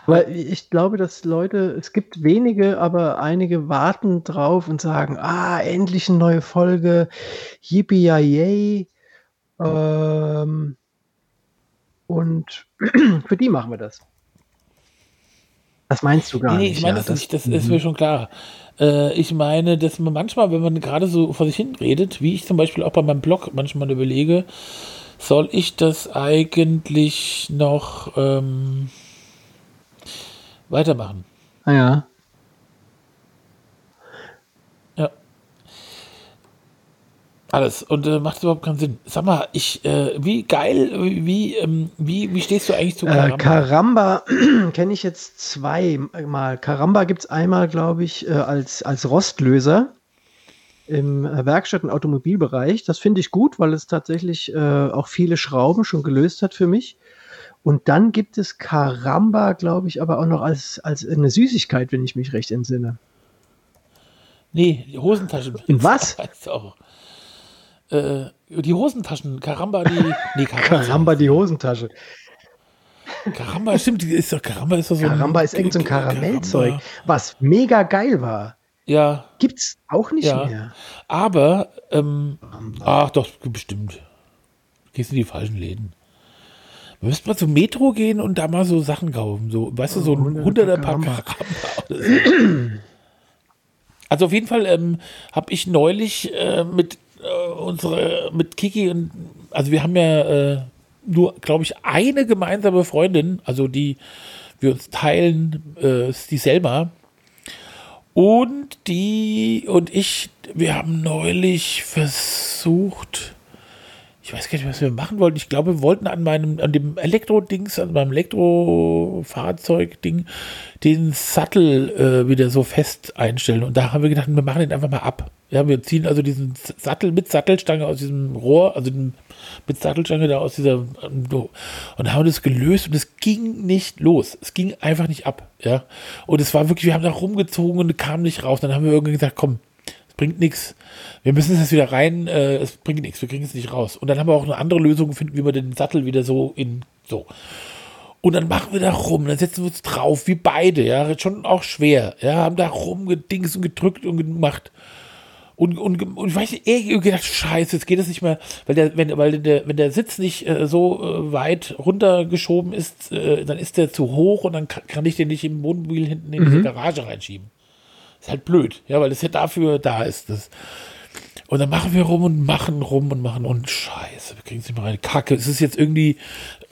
Aber ich glaube, dass Leute, es gibt wenige, aber einige warten drauf und sagen, ah, endlich eine neue Folge, yippie yay. Ähm, und für die machen wir das. Das meinst du gar Nee, nee, nicht. ich meine ja, das, nicht, das ist mhm. mir schon klar. Äh, ich meine, dass man manchmal, wenn man gerade so vor sich hin redet, wie ich zum Beispiel auch bei meinem Blog manchmal überlege, soll ich das eigentlich noch ähm, weitermachen? Ah, ja. Alles. Und äh, macht überhaupt keinen Sinn. Sag mal, ich, äh, wie geil, wie, ähm, wie, wie stehst du eigentlich zu Karamba? Äh, Karamba kenne ich jetzt zweimal. Karamba gibt es einmal, glaube ich, äh, als, als Rostlöser im äh, Werkstatt- und Automobilbereich. Das finde ich gut, weil es tatsächlich äh, auch viele Schrauben schon gelöst hat für mich. Und dann gibt es Karamba, glaube ich, aber auch noch als, als eine Süßigkeit, wenn ich mich recht entsinne. nee, die Hosentaschen. In was? Heißt auch. Äh, die Hosentaschen, Karamba, die. Nee, Karamba. Karamba, die Hosentasche. Karamba, stimmt, die ist doch, Karamba ist doch so Karamba ist irgend so ein Karamellzeug, Karamba. was mega geil war. Ja, Gibt's auch nicht Ja. mehr. aber, ähm, ach doch, bestimmt. Gehst in die falschen Läden. Wir müssten mal zum Metro gehen und da mal so Sachen kaufen. So, weißt du, so ein Hunderter Pack Karamba. Also auf jeden Fall ähm, habe ich neulich äh, mit unsere, mit Kiki und also wir haben ja äh, nur, glaube ich, eine gemeinsame Freundin, also die wir uns teilen, äh, ist die Selma. Und die und ich, wir haben neulich versucht, ich weiß gar nicht, was wir machen wollten. Ich glaube, wir wollten an meinem, an dem Elektro-Dings, an meinem Elektrofahrzeug-Ding, den Sattel äh, wieder so fest einstellen. Und da haben wir gedacht, wir machen den einfach mal ab. Ja, wir ziehen also diesen Sattel mit Sattelstange aus diesem Rohr, also mit Sattelstange da aus dieser, ähm, und haben das gelöst und es ging nicht los. Es ging einfach nicht ab. Ja, und es war wirklich, wir haben da rumgezogen und kam nicht raus. Dann haben wir irgendwie gesagt, komm, bringt nichts. Wir müssen es jetzt wieder rein, äh, es bringt nichts, wir kriegen es nicht raus. Und dann haben wir auch eine andere Lösung gefunden, wie wir den Sattel wieder so in so. Und dann machen wir da rum, dann setzen wir uns drauf, wie beide, ja, schon auch schwer, ja, haben da rumgedings und gedrückt und gemacht. Und, und, und ich weiß nicht, irgendwie gedacht, scheiße, jetzt geht es nicht mehr, weil der, wenn, weil der, wenn der Sitz nicht äh, so äh, weit runtergeschoben ist, äh, dann ist der zu hoch und dann kann, kann ich den nicht im Wohnmobil hinten in diese Garage reinschieben. Ist halt blöd, ja, weil das ja dafür da ist. Das. Und dann machen wir rum und machen rum und machen und scheiße, wir kriegen es nicht mehr rein. Kacke, es ist jetzt irgendwie,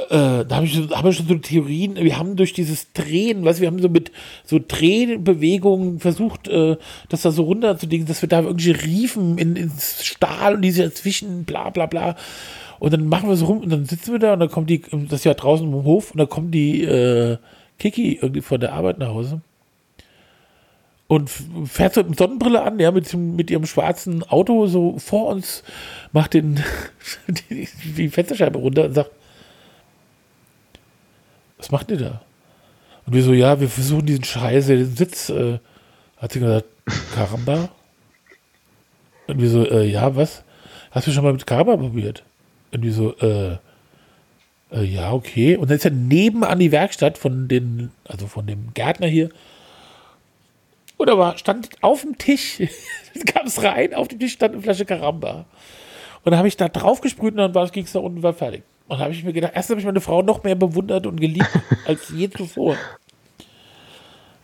äh, da habe ich, hab ich schon so Theorien, wir haben durch dieses Drehen, weißt wir haben so mit so Drehbewegungen versucht, äh, das da so runterzulegen, dass wir da irgendwie riefen in, ins Stahl und diese dazwischen, bla bla bla. Und dann machen wir so rum und dann sitzen wir da und dann kommt die, das ist ja draußen im Hof, und dann kommt die äh, Kiki irgendwie von der Arbeit nach Hause und fährt so mit Sonnenbrille an, ja, mit, mit ihrem schwarzen Auto so vor uns, macht den, die, die Fensterscheibe runter und sagt, was macht ihr da? Und wir so, ja, wir versuchen diesen Scheiß, den Sitz, äh, hat sie gesagt, Karamba? Und wir so, äh, ja, was? Hast du schon mal mit Karamba probiert? Und wir so, äh, äh, ja, okay. Und dann ist ja nebenan die Werkstatt von den, also von dem Gärtner hier, und da war, stand auf dem Tisch, kam es rein, auf dem Tisch stand eine Flasche Karamba. Und dann habe ich da drauf gesprüht und dann ging es da unten und war fertig. Und habe ich mir gedacht, erst habe ich meine Frau noch mehr bewundert und geliebt als je zuvor.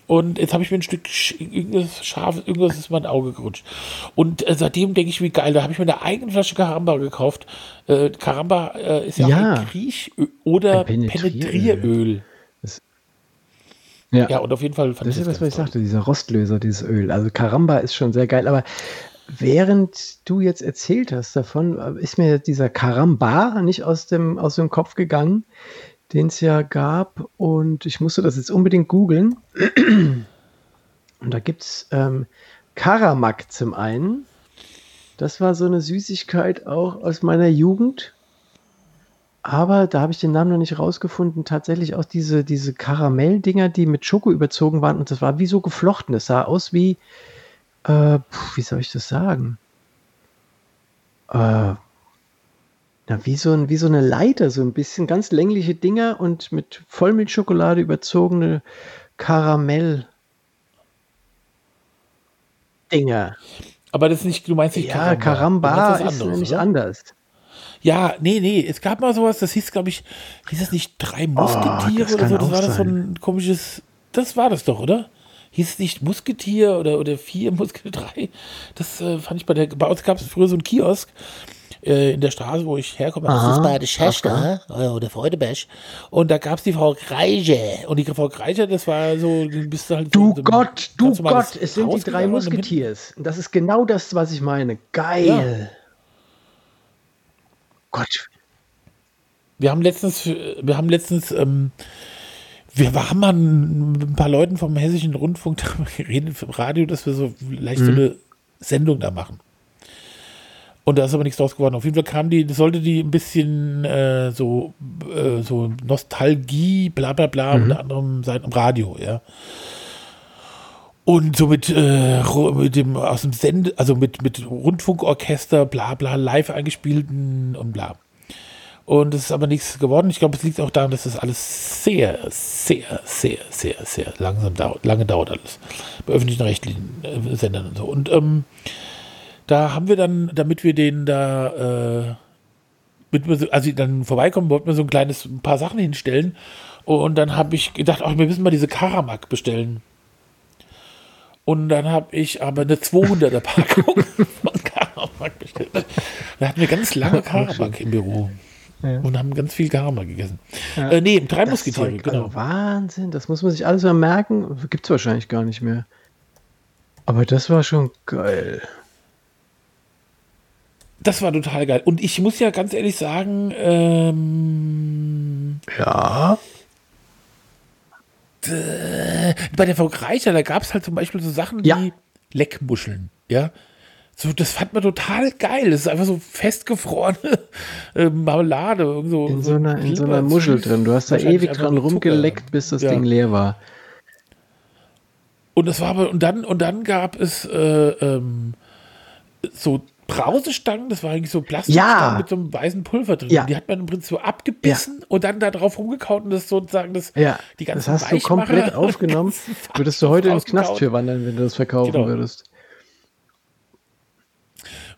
Und jetzt habe ich mir ein Stück irgendwas scharfes, irgendwas ist in mein Auge gerutscht. Und äh, seitdem denke ich, wie geil, da habe ich mir eine eigene Flasche Karamba gekauft. Äh, Karamba äh, ist ja, Ja. Kriechöl oder Penetrieröl. Penetrieröl. Ja. Ja, und auf jeden Fall fand Das ist ich das, was ich ganz toll. sagte, dieser Rostlöser, dieses Öl. Also Karamba ist schon sehr geil, aber während du jetzt erzählt hast davon, ist mir dieser Karamba nicht aus dem, aus dem Kopf gegangen, den es ja gab und ich musste das jetzt unbedingt googeln. Und da gibt es ähm, Karamak zum einen. Das war so eine Süßigkeit auch aus meiner Jugend. Aber da habe ich den Namen noch nicht rausgefunden. Tatsächlich auch diese, diese Karamelldinger, die mit Schoko überzogen waren. Und das war wie so geflochten. Das sah aus wie, äh, wie soll ich das sagen? Äh, na, wie so, ein, wie so eine Leiter, so ein bisschen ganz längliche Dinger und mit Vollmilchschokolade überzogene Karamell. Dinger. Aber das ist nicht, du meinst nicht Ja, Karamba was ist nämlich anders. Ja, nee, nee, es gab mal sowas, das hieß, glaube ich, hieß das nicht drei Musketiere das oder so? Das war das so ein komisches, das war das doch, oder? Hieß es nicht Musketier oder, oder vier Musketier, drei? Das äh, fand ich bei der, bei uns gab es früher so einen Kiosk äh, in der Straße, wo ich herkomme. Das Aha, ist bei der Schächter oder Freudebesch. Und da gab es die Frau Greiche. Und die Frau Greiche, das war so, du bist halt Du so Gott, du Gott, es sind die drei Musketiers. Und das ist genau das, was ich meine. Geil. Gott. Wir haben letztens, wir haben letztens, ähm, wir haben mal ein paar Leuten vom Hessischen Rundfunk darüber geredet, im Radio, dass wir so vielleicht so eine Sendung da machen. Und da ist aber nichts draus geworden. Auf jeden Fall kam die, das sollte die ein bisschen äh, so, äh, so Nostalgie, bla bla bla, unter anderem sein im Radio, ja. Und so mit, äh, mit dem aus dem Sende, also mit, mit Rundfunkorchester, bla bla, live eingespielten und bla. Und es ist aber nichts geworden. Ich glaube, es liegt auch daran, dass das alles sehr, sehr, sehr, sehr, sehr langsam dauert, lange dauert alles. Bei öffentlichen rechtlichen äh, Sendern und so. Und ähm, da haben wir dann, damit wir den da, äh, so- als sie dann vorbeikommen, wollten wir so ein kleines, ein paar Sachen hinstellen. Und dann habe ich gedacht, ach, wir müssen mal diese Karamak bestellen. Und dann habe ich aber eine 200er Packung von Karamak bestellt. Da hatten wir ganz lange Karamak im Büro. Ja. Und haben ganz viel Karamak gegessen. Äh, nee, drei Das Musketiere, Zeug, genau. also Wahnsinn, das muss man sich alles mal merken. Gibt es wahrscheinlich gar nicht mehr. Aber das war schon geil. Das war total geil. Und ich muss ja ganz ehrlich sagen, ähm, Ja. Äh, bei der Frau Reicher, da gab es halt zum Beispiel so Sachen Ja. wie Leckmuscheln, ja. So, das fand man total geil. Das ist einfach so festgefrorene äh, Marmelade. So, In so einer, in so einer. Muschel drin. Du hast da ewig dran rumgeleckt, bis das Ja. Ding leer war. Und das war aber, und dann, und dann gab es äh, ähm, so Brausestangen, das war eigentlich so Plastikstangen Ja. mit so einem weißen Pulver drin. Ja. Die hat man im Prinzip so abgebissen und dann da drauf rumgekaut und das sozusagen das, Ja, die das ganzen hast du komplett aufgenommen. Würdest du heute in den rausgekaut. Knast für wandern, wenn du das verkaufen Genau. würdest.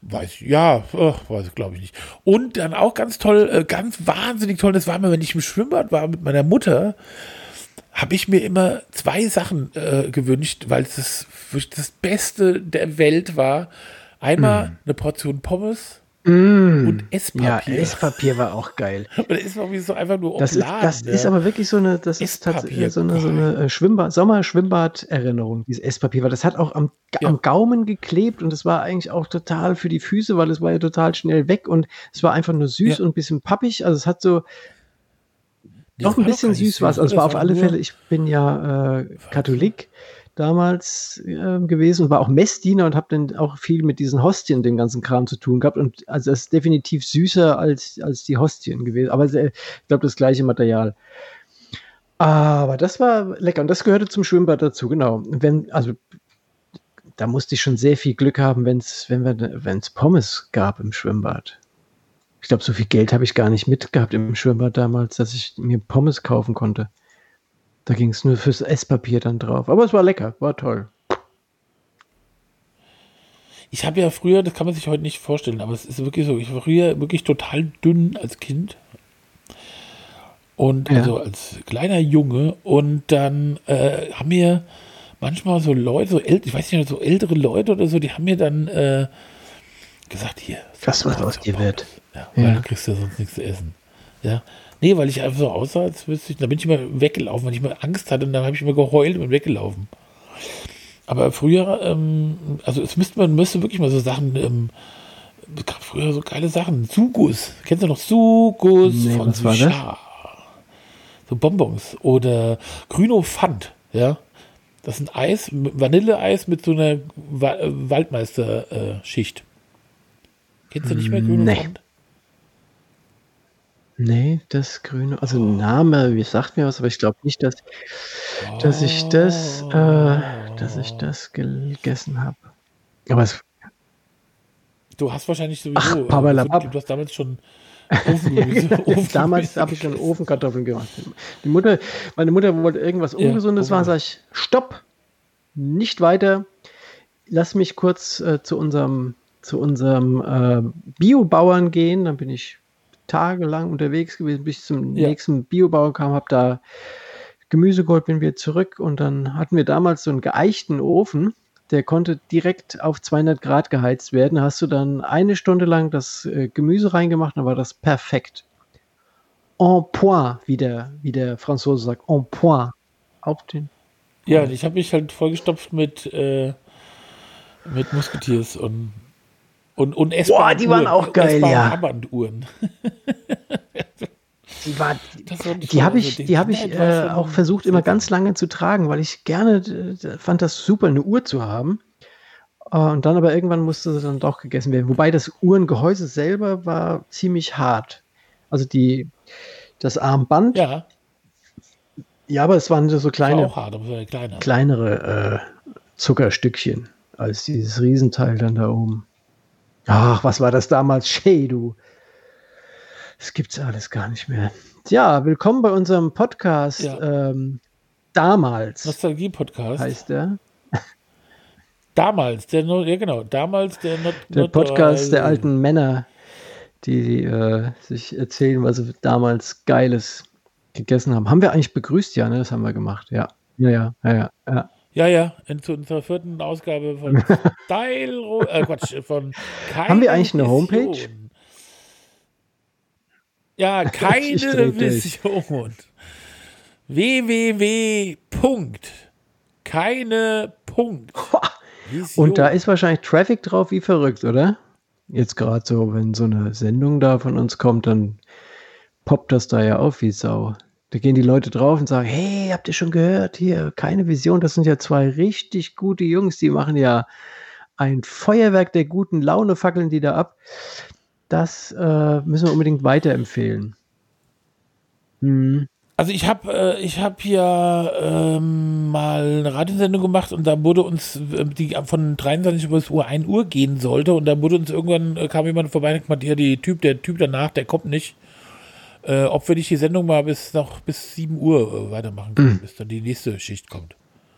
Weiß ja, ach, weiß ich, glaube ich nicht. Und dann auch ganz toll, äh, ganz wahnsinnig toll, das war mal, wenn ich im Schwimmbad war mit meiner Mutter, habe ich mir immer zwei Sachen äh, gewünscht, weil es das, das Beste der Welt war. Einmal eine Portion Pommes und Ja, Esspapier. Esspapier war auch geil. und da ist so einfach nur Das ist, das ja. ist aber wirklich so eine, das ist Esspapier, tatsächlich so eine, so eine äh, Schwimmbad, Sommer-Schwimmbad-Erinnerung, dieses Esspapier, weil das hat auch am, Ja. am Gaumen geklebt und es war eigentlich auch total für die Füße, weil es war ja total schnell weg und es war einfach nur süß Ja. und ein bisschen pappig. Also es hat so noch ein doch bisschen süß war es. Also es war auf alle Fälle, ich bin ja äh, Katholik damals äh, gewesen und war auch Messdiener und habe dann auch viel mit diesen Hostien, dem ganzen Kram zu tun gehabt. Und also es ist definitiv süßer als, als die Hostien gewesen. Aber sehr, ich glaube, das gleiche Material. Aber das war lecker und das gehörte zum Schwimmbad dazu, genau. Wenn, also da musste ich schon sehr viel Glück haben, wenn's, wenn es Pommes gab im Schwimmbad. Ich glaube, so viel Geld habe ich gar nicht mitgehabt im Schwimmbad damals, dass ich mir Pommes kaufen konnte. Da ging es nur fürs Esspapier dann drauf. Aber es war lecker, war toll. Ich habe ja früher, das kann man sich heute nicht vorstellen, aber es ist wirklich so, ich war früher wirklich total dünn als Kind. Und Ja. also als kleiner Junge. Und dann äh, haben mir manchmal so Leute, so ält, ich weiß nicht, so ältere Leute oder so, die haben mir dann äh, gesagt, hier. Das, was aus dir wird. Ja, weil Ja. du kriegst ja sonst nichts zu essen. Ja. Nee, weil ich einfach so aussah, als wüsste ich, da bin ich immer weggelaufen, weil ich immer Angst hatte und dann habe ich immer geheult und bin weggelaufen. Aber früher, ähm, also es müsste man müsste wirklich mal so Sachen, ähm, es gab früher so geile Sachen. Sugus. Kennst du noch Sugus Nee, von was war das? So Bonbons. Oder Grüno Pfand, ja. Das sind Eis, Vanilleeis mit so einer Wa Waldmeister-Schicht. Kennst du nicht mehr Grüno Nee. Pfand? Nee, das Grüne, also Name, wie sagt mir was, aber ich glaube nicht, dass, dass ich das, äh, dass ich das gegessen habe. Aber es, Du hast wahrscheinlich sowieso. Ach, äh, Pabalabab. du hast damals schon Ofengemüse. Ofengemüse damals habe ich schon Ofenkartoffeln gemacht. Die Mutter, meine Mutter wollte irgendwas Ja, Ungesundes machen, sage ich, stopp, nicht weiter. Lass mich kurz äh, zu unserem, zu unserem äh, Biobauern gehen. Dann bin ich tagelang unterwegs gewesen, bis ich zum Ja. nächsten Biobauern kam, habe da Gemüse geholt, bin wieder zurück und dann hatten wir damals so einen geeichten Ofen, der konnte direkt auf 200 Grad geheizt werden. Hast du dann eine Stunde lang das äh, Gemüse reingemacht, dann war das perfekt. En point, wie der, wie der Franzose sagt, en point. Auf den. Ja, ich habe mich halt vollgestopft mit, äh, mit Musketiers und Und, und Boah, die waren auch geil, ja. Armbanduhren. Die, war, war die habe ich, die habe ich war äh, auch versucht, immer ganz lange zu tragen, weil ich gerne äh, fand das super, eine Uhr zu haben. Äh, und dann aber irgendwann musste sie dann doch gegessen werden. Wobei das Uhrengehäuse selber war ziemlich hart. Also die, das Armband, ja, Ja, aber es waren so war kleine, auch hart, war kleinere äh, Zuckerstückchen als dieses Riesenteil dann da oben. Ach, was war das damals? Shay, du. Das gibt's alles gar nicht mehr. Ja, willkommen bei unserem Podcast. Ja. Ähm, damals Nostalgie-Podcast. heißt der. Damals, der, No- ja genau, damals der Not, Der Podcast der äh, alten Männer, die äh, sich erzählen, was sie damals Geiles gegessen haben. Haben wir eigentlich begrüßt, ja, ne? Das haben wir gemacht, ja. Ja, ja, ja, ja. Ja. Ja, in zu unserer vierten Ausgabe von Style, äh, Quatsch, von keine Haben wir eigentlich eine Vision. Homepage? Ja, keine. Vision. www. Punkt. Keine Punkt. Vision. Und da ist wahrscheinlich Traffic drauf wie verrückt, oder? Jetzt gerade so, wenn so eine Sendung da von uns kommt, dann poppt das da ja auf wie Sau. Da gehen die Leute drauf und sagen, hey, habt ihr schon gehört? Hier, keine Vision, das sind ja zwei richtig gute Jungs, die machen ja ein Feuerwerk der guten Laune, fackeln die da ab. Das äh, müssen wir unbedingt weiterempfehlen. Hm. Also ich habe äh, ich hab hier ähm, mal eine Radiosendung gemacht und da wurde uns, äh, die von 23 bis Uhr 1 Uhr gehen sollte und da wurde uns irgendwann, äh, kam jemand vorbei und meinte, ja, die Typ, der Typ danach, der kommt nicht. Äh, ob wir nicht die Sendung mal bis noch bis 7 Uhr äh, weitermachen können, bis dann die nächste Schicht kommt.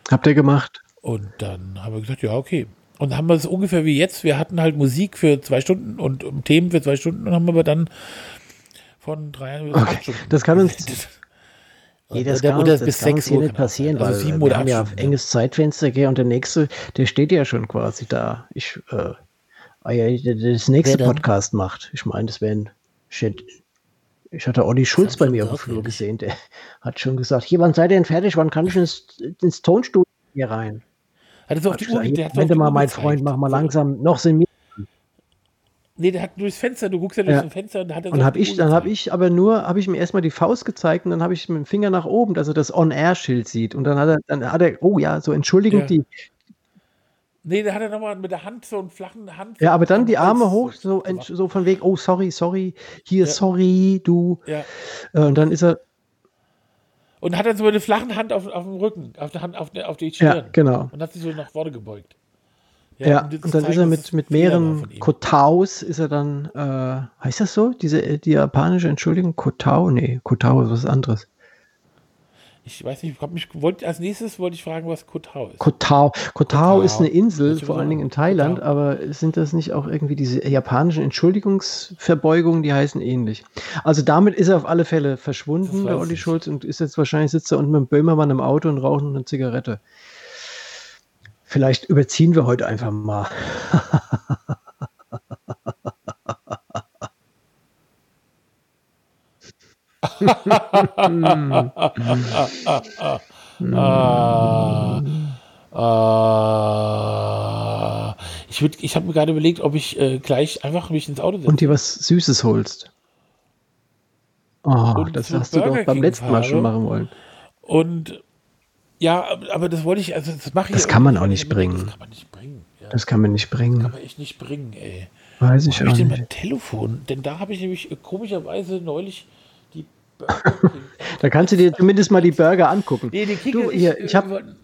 Habt ihr gemacht? Und dann haben wir gesagt, ja, okay. Und dann haben wir es ungefähr wie jetzt. Wir hatten halt Musik für zwei Stunden und ähm, Themen für zwei Stunden und haben aber dann von drei bis acht Stunden. das kann uns-. Nee, das kann, oder uns, das bis kann uns hier Uhr nicht passieren. Also weil wir haben ja Stunden, enges Zeitfenster gell, und der nächste, der steht ja schon quasi da. Ich, äh, ah ja, der- der das nächste? Podcast macht. Ich meine, das wären shit. Ich hatte Olli Schulz hab bei mir auf dem gesagt, Flur gesehen. Der hat schon gesagt, hier, wann seid ihr denn fertig? Wann kann ich ins, ins Tonstudio hier rein? Hat es auf die gesagt, Uhr, der hat die mal, mein. Freund, mach mal langsam. Noch sind wir. Nee, der hat durchs Fenster, du guckst ja durch Ja. Fenster und hat er Und habe ich, dann habe ich aber nur, habe ich ihm erstmal die Faust gezeigt und dann habe ich mit dem Finger nach oben, dass er das On-Air-Schild sieht. Und dann hat er, dann hat er, oh ja, so Entschuldigung, Ja. die, Nee, der hat er nochmal mit der Hand so einen flachen Hand. Ja, aber dann die Arme hoch, so, so von wegen, oh, sorry, sorry, hier, Ja. sorry, du. Ja. Äh, und dann ist er, Und hat dann so der flachen Hand auf, auf dem Rücken, auf der Hand, auf, der, auf die ja, Stirn. genau. Und hat sich so nach vorne gebeugt. Ja, dir zu und dann zeigen, ist er mit, mit mehreren. Kotaus, ist er dann, äh, heißt das so? Diese, äh, die japanische Entschuldigung, Kotau? Nee, Kotau ist was anderes. Ich weiß nicht, ich wollt, als nächstes wollte ich fragen, was Kotau ist. Kotau. Kotau ist eine Insel, vor allen? Dingen in Thailand, Kotau. aber sind das nicht auch irgendwie diese japanischen Entschuldigungsverbeugungen, die heißen ähnlich. Also damit ist er auf alle Fälle verschwunden, der Olli ich. Schulz, und ist jetzt wahrscheinlich sitzt er unten mit dem Böhmermann im Auto und raucht eine Zigarette. Vielleicht überziehen wir heute einfach mal. Ah, ah, ich würd, ich habe mir gerade überlegt, ob ich äh, gleich einfach mich ins Auto setze. Und dir was Süßes holst. Oh, das hast du doch beim King letzten Mal schon machen wollen. Und ja, aber- das wollte ich, also das mache ich. Das kann man auch nicht bringen. Das kann man nicht bringen. Ja, Das kann man nicht kann bringen. man echt nicht bringen, ey. Weiß Wo ich habe auch ich denn nicht. mein Telefon? Denn da habe ich nämlich äh, komischerweise neulich Da kannst du dir zumindest mal die Burger angucken. Nee, die Du, Kicker, hier, ich hab- wollte-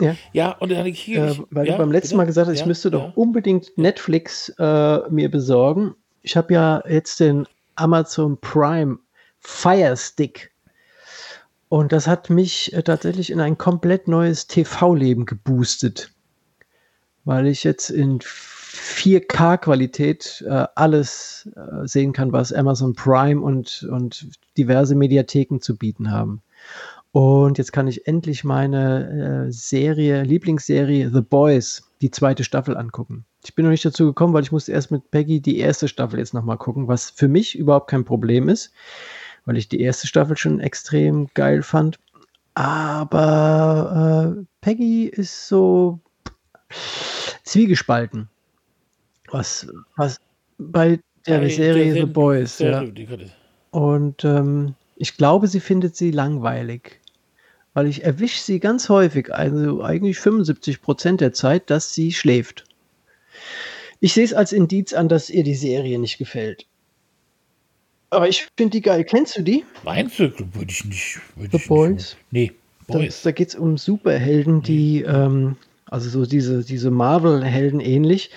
Ja. Ja, und dann Kicker, Äh, ich, weil ja, du beim letzten bitte? Mal gesagt hast, ich Ja, müsste doch unbedingt Netflix äh, mir besorgen. Ich habe ja jetzt den Amazon Prime Fire Stick. Und das hat mich äh, tatsächlich in ein komplett neues TV-Leben geboostet. Weil ich jetzt in 4K-Qualität äh, alles äh, sehen kann, was Amazon Prime und, und diverse Mediatheken zu bieten haben. Und jetzt kann ich endlich meine äh, Serie, Lieblingsserie The Boys, die zweite Staffel angucken. Ich bin noch nicht dazu gekommen, weil ich musste erst mit Peggy die erste Staffel jetzt nochmal gucken, was für mich überhaupt kein Problem ist, weil ich die erste Staffel schon extrem geil fand. Aber äh, Peggy ist so zwiegespalten. Was, was bei der Bei Serie The Boys, ja. Und ähm, ich glaube, sie findet sie langweilig. Weil ich erwische sie ganz häufig, also eigentlich 75 Prozent der Zeit, dass sie schläft. Ich sehe es als Indiz an, dass ihr die Serie nicht gefällt. Aber ich finde die geil. Kennst du die? Meinst du? Würde ich nicht. Würde The ich Boys? Nicht. Nee, Boys. da geht es um Superhelden, die, ähm, also so diese, diese Marvel-Helden ähnlich,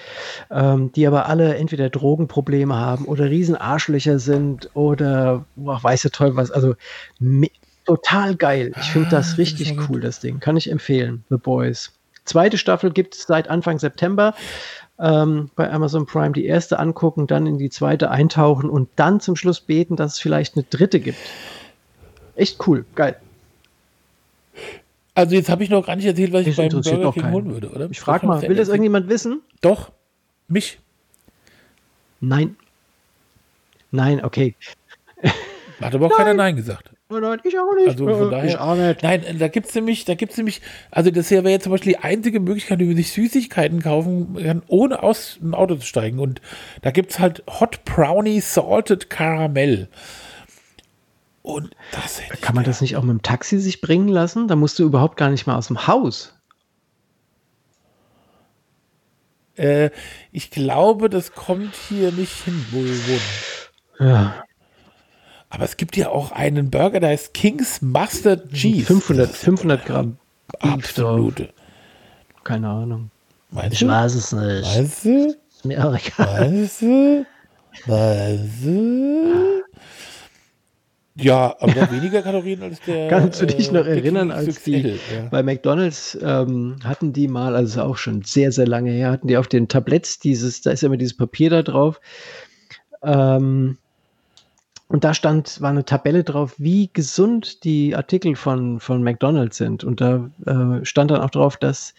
ähm, die aber alle entweder Drogenprobleme haben oder riesen Arschlöcher sind oder boah, weiß der Teufel was. Also total geil. Ich finde Ah, das das richtig gut. cool, das Ding. Kann ich empfehlen, The Boys. Zweite Staffel gibt es seit Anfang September ähm, bei Amazon Prime. Die erste angucken, dann in die zweite eintauchen und dann zum Schluss beten, dass es vielleicht eine dritte gibt. Echt cool, geil. Also jetzt habe ich noch gar nicht erzählt, was ich beim Burger King holen würde, oder? Ich frage mal, will das irgendjemand wissen? Doch, mich. Nein. Nein, okay. Hat aber auch keiner Nein gesagt. Nein, ich auch nicht. Also von daher. ich auch nicht. Nein, da gibt es nämlich, da gibt's nämlich, also das hier wäre jetzt zum Beispiel die einzige Möglichkeit, wie man sich Süßigkeiten kaufen kann, ohne aus dem Auto zu steigen. Und da gibt es halt Hot Brownie Salted Caramel. Und das hätte ich Kann man das nicht auch mit dem Taxi sich bringen lassen? Da musst du überhaupt gar nicht mal aus dem Haus. Äh, ich glaube, das kommt hier nicht hin, wo wir wohnen. Ja. Aber es gibt ja auch einen Burger, der heißt King's Mustard Cheese. 500, 500 Gramm. Absolute. Keine Ahnung. Meinst du? weiß es nicht. Weißt du? Ist mir auch egal. Weißt du? Weißt du? Ja, aber weniger Kalorien als der. Kannst du dich äh, noch erinnern, als die XL, ja. bei McDonalds ähm, hatten die mal, also auch schon sehr, sehr lange her, hatten die auf den Tabletts dieses, da ist ja immer dieses Papier da drauf. Ähm, und da stand, war eine Tabelle drauf, wie gesund die Artikel von, von McDonalds sind. Und da äh, stand dann auch drauf, dass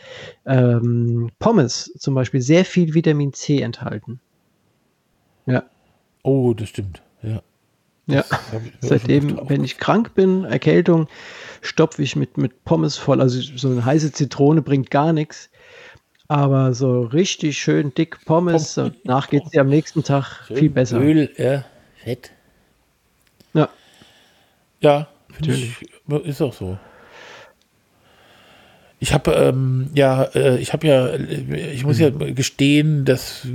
ähm, Pommes zum Beispiel sehr viel Vitamin C enthalten. Ja. Oh, das stimmt. Ja. Ja. Seitdem, wenn ich krank bin, Erkältung, stopfe ich mit, mit Pommes voll. Also so eine heiße Zitrone bringt gar nichts. Aber so richtig schön dick Pommes, Pommes. danach geht es dir am nächsten Tag aufgeschrieben. viel besser. Öl, ja. Fett. Ja. Ja, finde ich, ist auch so. Ich habe ähm, ja, äh, ich habe ja, ich muss ja gestehen, dass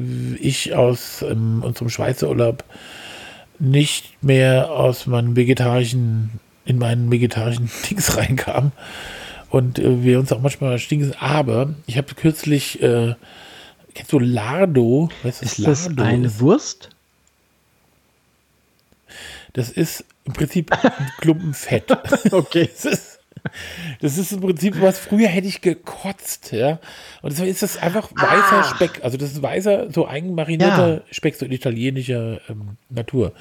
ich aus ähm, unserem Schweizer Urlaub nicht mehr aus meinen vegetarischen, in meinen vegetarischen Dings reinkam und äh, wir uns auch manchmal stinken. Aber ich habe kürzlich, äh, kennst du Lardo? Weißt du, was Ist das Lardo eine ist? Wurst? Das ist im Prinzip ein Klumpen Fett. Okay. Das ist, das ist im Prinzip was, früher hätte ich gekotzt, ja. Und deswegen ist das einfach weißer Speck. Also das ist weißer, so eigenmarinierter Ja. Speck, so in italienischer ähm, Natur.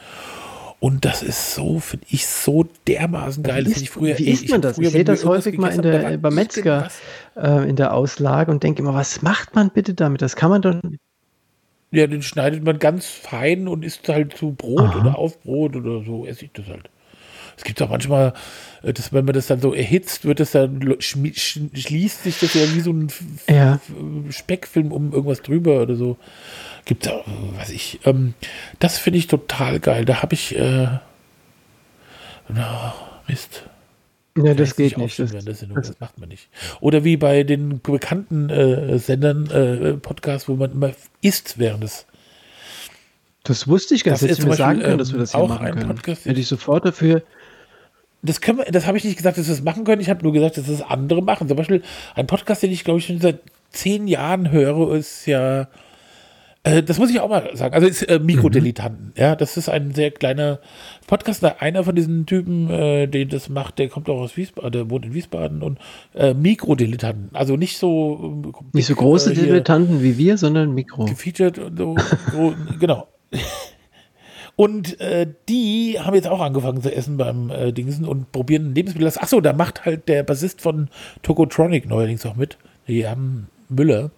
Und das ist so, finde ich, so dermaßen geil. Wie isst, früher, wie ey, isst man das? früher, Ich sehe das häufig mal in der, beim Metzger äh, in der Auslage und denke immer, was macht man bitte damit? Das kann man doch. Ja, den schneidet man ganz fein und isst halt zu Brot Aha. oder auf Brot oder so esse ich das halt. Es gibt auch manchmal, äh, dass wenn man das dann so erhitzt, wird das dann schließt sich das ja wie so ein Ja. F- Speckfilm um irgendwas drüber oder so. Gibt auch, was ich. Ähm, das finde ich total geil. Da habe ich. Äh, na, Mist. Ja, das geht nicht. Das, Sendung. Das, macht man nicht. Oder wie bei den bekannten äh, Sendern, äh, Podcasts, wo man immer isst während des das wusste ich gar Das nicht. ist Hättest du mir zum sagen Beispiel, können, dass wir ähm, das hier auch machen ein können. Podcast. Hätte ich sofort dafür. Das können wir, das habe ich nicht gesagt, dass wir es machen können. Ich habe nur gesagt, dass das andere machen. Zum Beispiel ein Podcast, den ich glaube ich schon seit zehn Jahren höre, ist ja, äh, das muss ich auch mal sagen. Also ist äh, Mikrodilettanten. Ja, das ist ein sehr kleiner Podcast. Einer von diesen Typen, äh, der das macht, der kommt auch aus Wiesbaden, der wohnt in Wiesbaden und äh, Mikrodilettanten. Also nicht so äh, Nicht so große äh, Dilettanten wie wir, sondern Mikro. gefeatured und so genau. Und äh, die haben jetzt auch angefangen zu essen beim äh, Dingsen und probieren Lebensmittel. Achso, da macht halt der Bassist von Tokotronic neuerdings auch mit. Die haben Müller.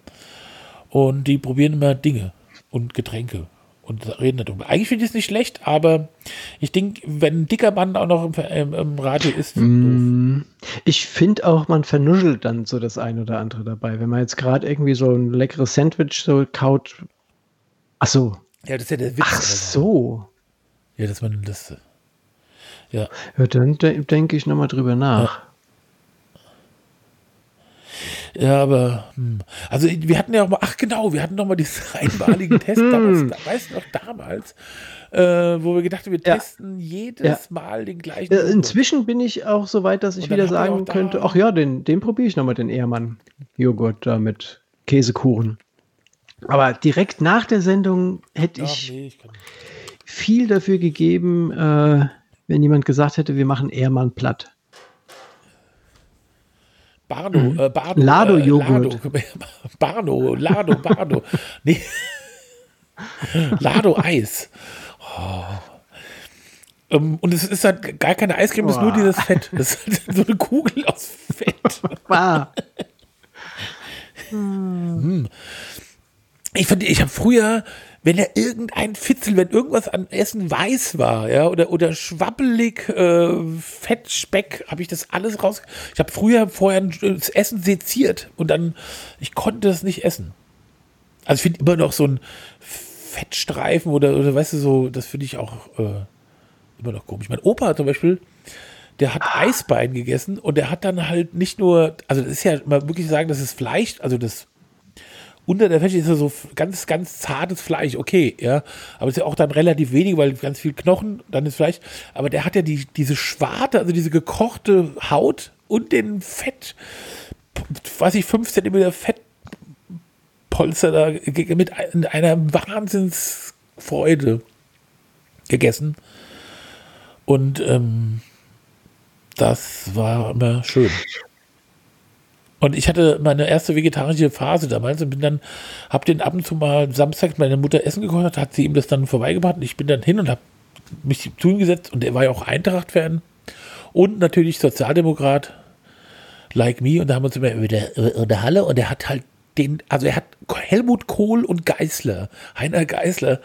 Und die probieren immer Dinge und Getränke und reden darüber. Eigentlich finde ich es nicht schlecht, aber ich denke, wenn ein dicker Mann auch noch im, im, im Radio ist. Mm, Ich finde auch, man vernuschelt dann so das ein oder andere dabei. Wenn man jetzt gerade irgendwie so ein leckeres Sandwich so kaut, Ach so. Ja, das ist ja der Witz. Ach so. Ja, dass man das. Ja. Ja, dann de denke ich nochmal drüber nach. Ja, aber, hm. also wir hatten ja auch mal, ach genau, wir hatten noch mal diesen einmaligen Test damals, da- weißt du noch, damals, äh, wo wir gedacht haben, wir Ja. testen jedes Ja. Mal den gleichen. Äh, inzwischen bin ich auch so weit, dass ich wieder sagen könnte, ach ja, den, den probiere ich nochmal, den Ehrmann-Joghurt da mit Käsekuchen. Aber direkt nach der Sendung hätte Ach, ich nee, ich viel dafür gegeben, äh, wenn jemand gesagt hätte, wir machen Ehrmann platt. Barno, äh, Barno. Lado-Joghurt. Äh, Lado, Barno, Lado, Barno. nee. Lado-Eis. Oh. Ähm, und es ist halt gar keine Eiscreme, es ist nur dieses Fett. Das ist so eine Kugel aus Fett. Ah, Ich fand, ich habe früher, wenn er irgendein Fitzel, wenn irgendwas an Essen weiß war, ja, oder, oder schwabbelig, äh, Fettspeck, habe ich das alles raus. Ich habe früher vorher das Essen seziert und dann, ich konnte das nicht essen. Also ich finde immer noch so ein Fettstreifen oder, oder weißt du, so, das finde ich auch äh, immer noch komisch. Mein Opa zum Beispiel, der hat Eisbein gegessen und der hat dann halt nicht nur, also das ist ja mal wirklich sagen, das ist Fleisch, also das unter der Fläche ist ja so ganz, ganz zartes Fleisch, okay, ja. Aber es ist ja auch dann relativ wenig, weil ganz viel Knochen, dann ist Fleisch. Aber der hat ja die, diese Schwarte, also diese gekochte Haut und den Fett, weiß ich, 5 cm Fettpolster da mit ein- einer Wahnsinnsfreude gegessen. Und ähm, das war immer schön. Und ich hatte meine erste vegetarische Phase damals und bin dann, hab den ab und zu mal Samstag meine Mutter Essen gekocht, hat, hat sie ihm das dann vorbeigebracht und ich bin dann hin und habe mich zu ihm gesetzt und er war ja auch Eintracht-Fan und natürlich Sozialdemokrat, like me. Und da haben wir uns immer über der, über der Halle und er hat halt den, also er hat Helmut Kohl und Geißler, Heiner Geißler,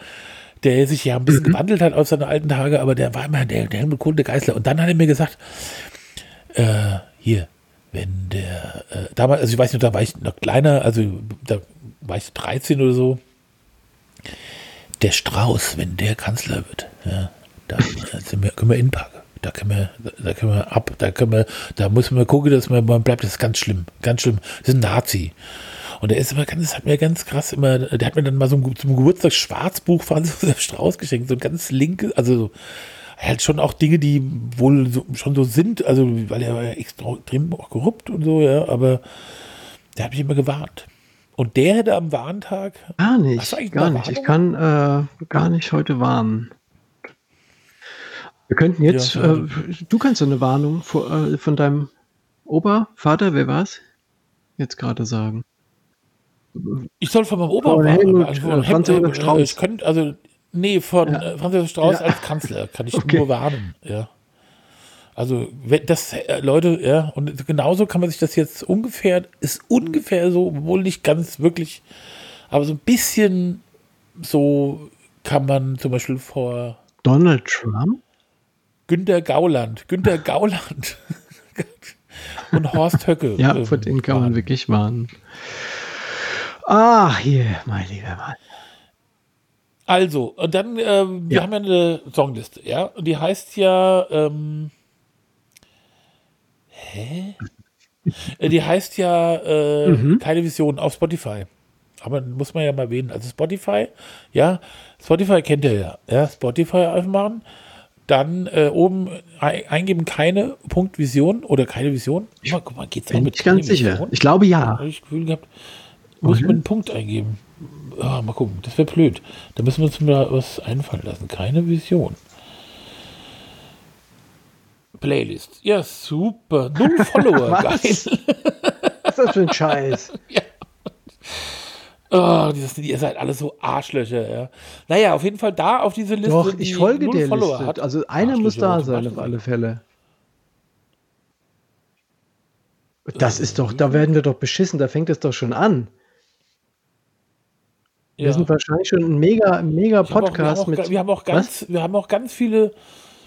der sich ja ein bisschen gewandelt hat aus seinen alten Tage, aber der war immer der, der Helmut Kohl der Geißler. Und dann hat er mir gesagt, äh, hier, wenn der, äh, damals, also ich weiß nicht, da war ich noch kleiner, also da war ich 13 oder so. Der Strauß, wenn der Kanzler wird, ja, da wir, können wir inpacken. Da können wir, da können wir ab, da können wir, da muss man gucken, dass man, man bleibt, das ist ganz schlimm, ganz schlimm. Das ist ein Nazi. Und der ist immer ganz, das hat mir ganz krass immer, der hat mir dann mal so ein, zum Geburtstag Schwarzbuch von Josef Strauß geschenkt, so ein ganz linke, also so, halt schon auch Dinge, die wohl so, schon so sind, also weil er war ja extrem auch korrupt und so, ja, aber der hat mich immer gewarnt. Und der hätte am Warntag, gar nicht. Gar nicht. Ich kann äh, gar nicht heute warnen. Wir könnten jetzt, Ja, äh, du kannst so eine Warnung vor, äh, von deinem Opa, Vater, wer war's? Jetzt gerade sagen. ich soll von meinem Opa warnen, also äh, Franz Helmut, Josef Strauß. Ich könnte, also, nee, von Ja. äh, Franz Josef Strauß Ja. als Kanzler kann ich Okay. nur warnen, ja. Also, wenn das, äh, Leute, ja, und genauso kann man sich das jetzt ungefähr, ist ungefähr so, wohl nicht ganz wirklich, aber so ein bisschen so kann man zum Beispiel vor Donald Trump? Günter Gauland, Günter Gauland und Horst Höcke. Ja, ähm, vor denen kann man wirklich warnen. Ah, hier, mein lieber Mann. Also, und dann, ähm, wir Ja. haben ja eine Songliste, ja, und die heißt ja, ähm, hä? Äh, Die heißt ja äh, Mhm. keine Vision auf Spotify. Aber muss man ja mal erwähnen. Also Spotify, ja, Spotify kennt ihr ja. Ja, Spotify aufmachen. Dann äh, oben ei- eingeben keine Punkt Vision oder keine Vision. Guck mal, guck mal geht's auch Bin mit ich ganz keine sicher. Vision? Ich glaube ja. Habe ich das Gefühl gehabt, muss man einen Punkt eingeben. Ah, mal gucken, das wäre blöd. Da müssen wir uns mal was einfallen lassen. Keine Vision. Playlist. Ja, super. Null Follower. Geil. Was? Ist das für ein Scheiß? Oh, dieses, ihr seid alle so Arschlöcher, ja. Naja, auf jeden Fall da auf diese Liste. Doch, ich folge der Follower Liste. Hat. Also einer muss da sein auf alle? Fälle. Das ist doch, da werden wir doch beschissen, da fängt es doch schon an. Wir Ja. sind wahrscheinlich schon ein mega, mega Podcast wir haben auch, mit. wir haben auch ganz, wir haben auch ganz viele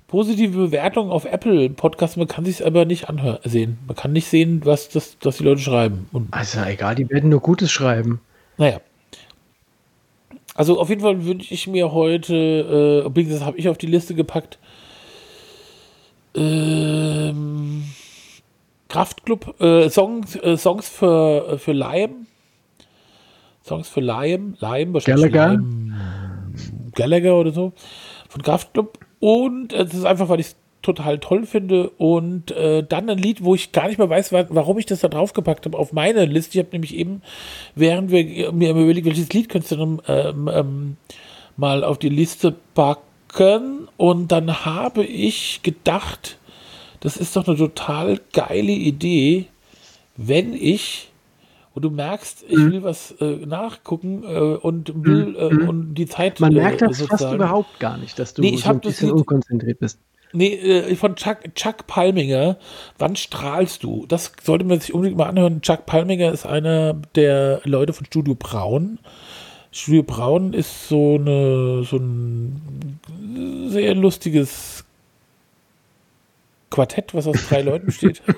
positive Bewertungen auf Apple Podcasts. Man kann sich aber nicht anhören, sehen. Man kann nicht sehen, was das, was die Leute schreiben. Und Also egal, die werden nur Gutes schreiben. naja. Also auf jeden Fall wünsche ich mir heute, äh, übrigens habe ich auf die Liste gepackt, ähm, Kraftclub, äh, Songs, äh, Songs für, äh, für Lime. Songs für Lime, Lime, wahrscheinlich Gallagher? Lime, Gallagher oder so, von Kraftclub. Und äh, das ist einfach, weil ich es total toll finde. Und äh, dann ein Lied, wo ich gar nicht mehr weiß, wa- warum ich das da draufgepackt habe auf meine Liste. Ich habe nämlich eben, während wir mir überlegt, welches Lied könntest du dann ähm, ähm, mal auf die Liste packen. Und dann habe ich gedacht, das ist doch eine total geile Idee, wenn ich und du merkst, ich Mhm. will was äh, nachgucken äh, und will äh, und die Zeit Man äh, merkt das fast sozusagen- überhaupt gar nicht, dass du Nee, ich so ein bisschen unkonzentriert bist. Nee, äh, von Chuck, Chuck Palminger. Wann strahlst du? Das sollte man sich unbedingt mal anhören. Chuck Palminger ist einer der Leute von Studio Braun. Studio Braun ist so, eine, so ein sehr lustiges Quartett, was aus drei Leuten besteht.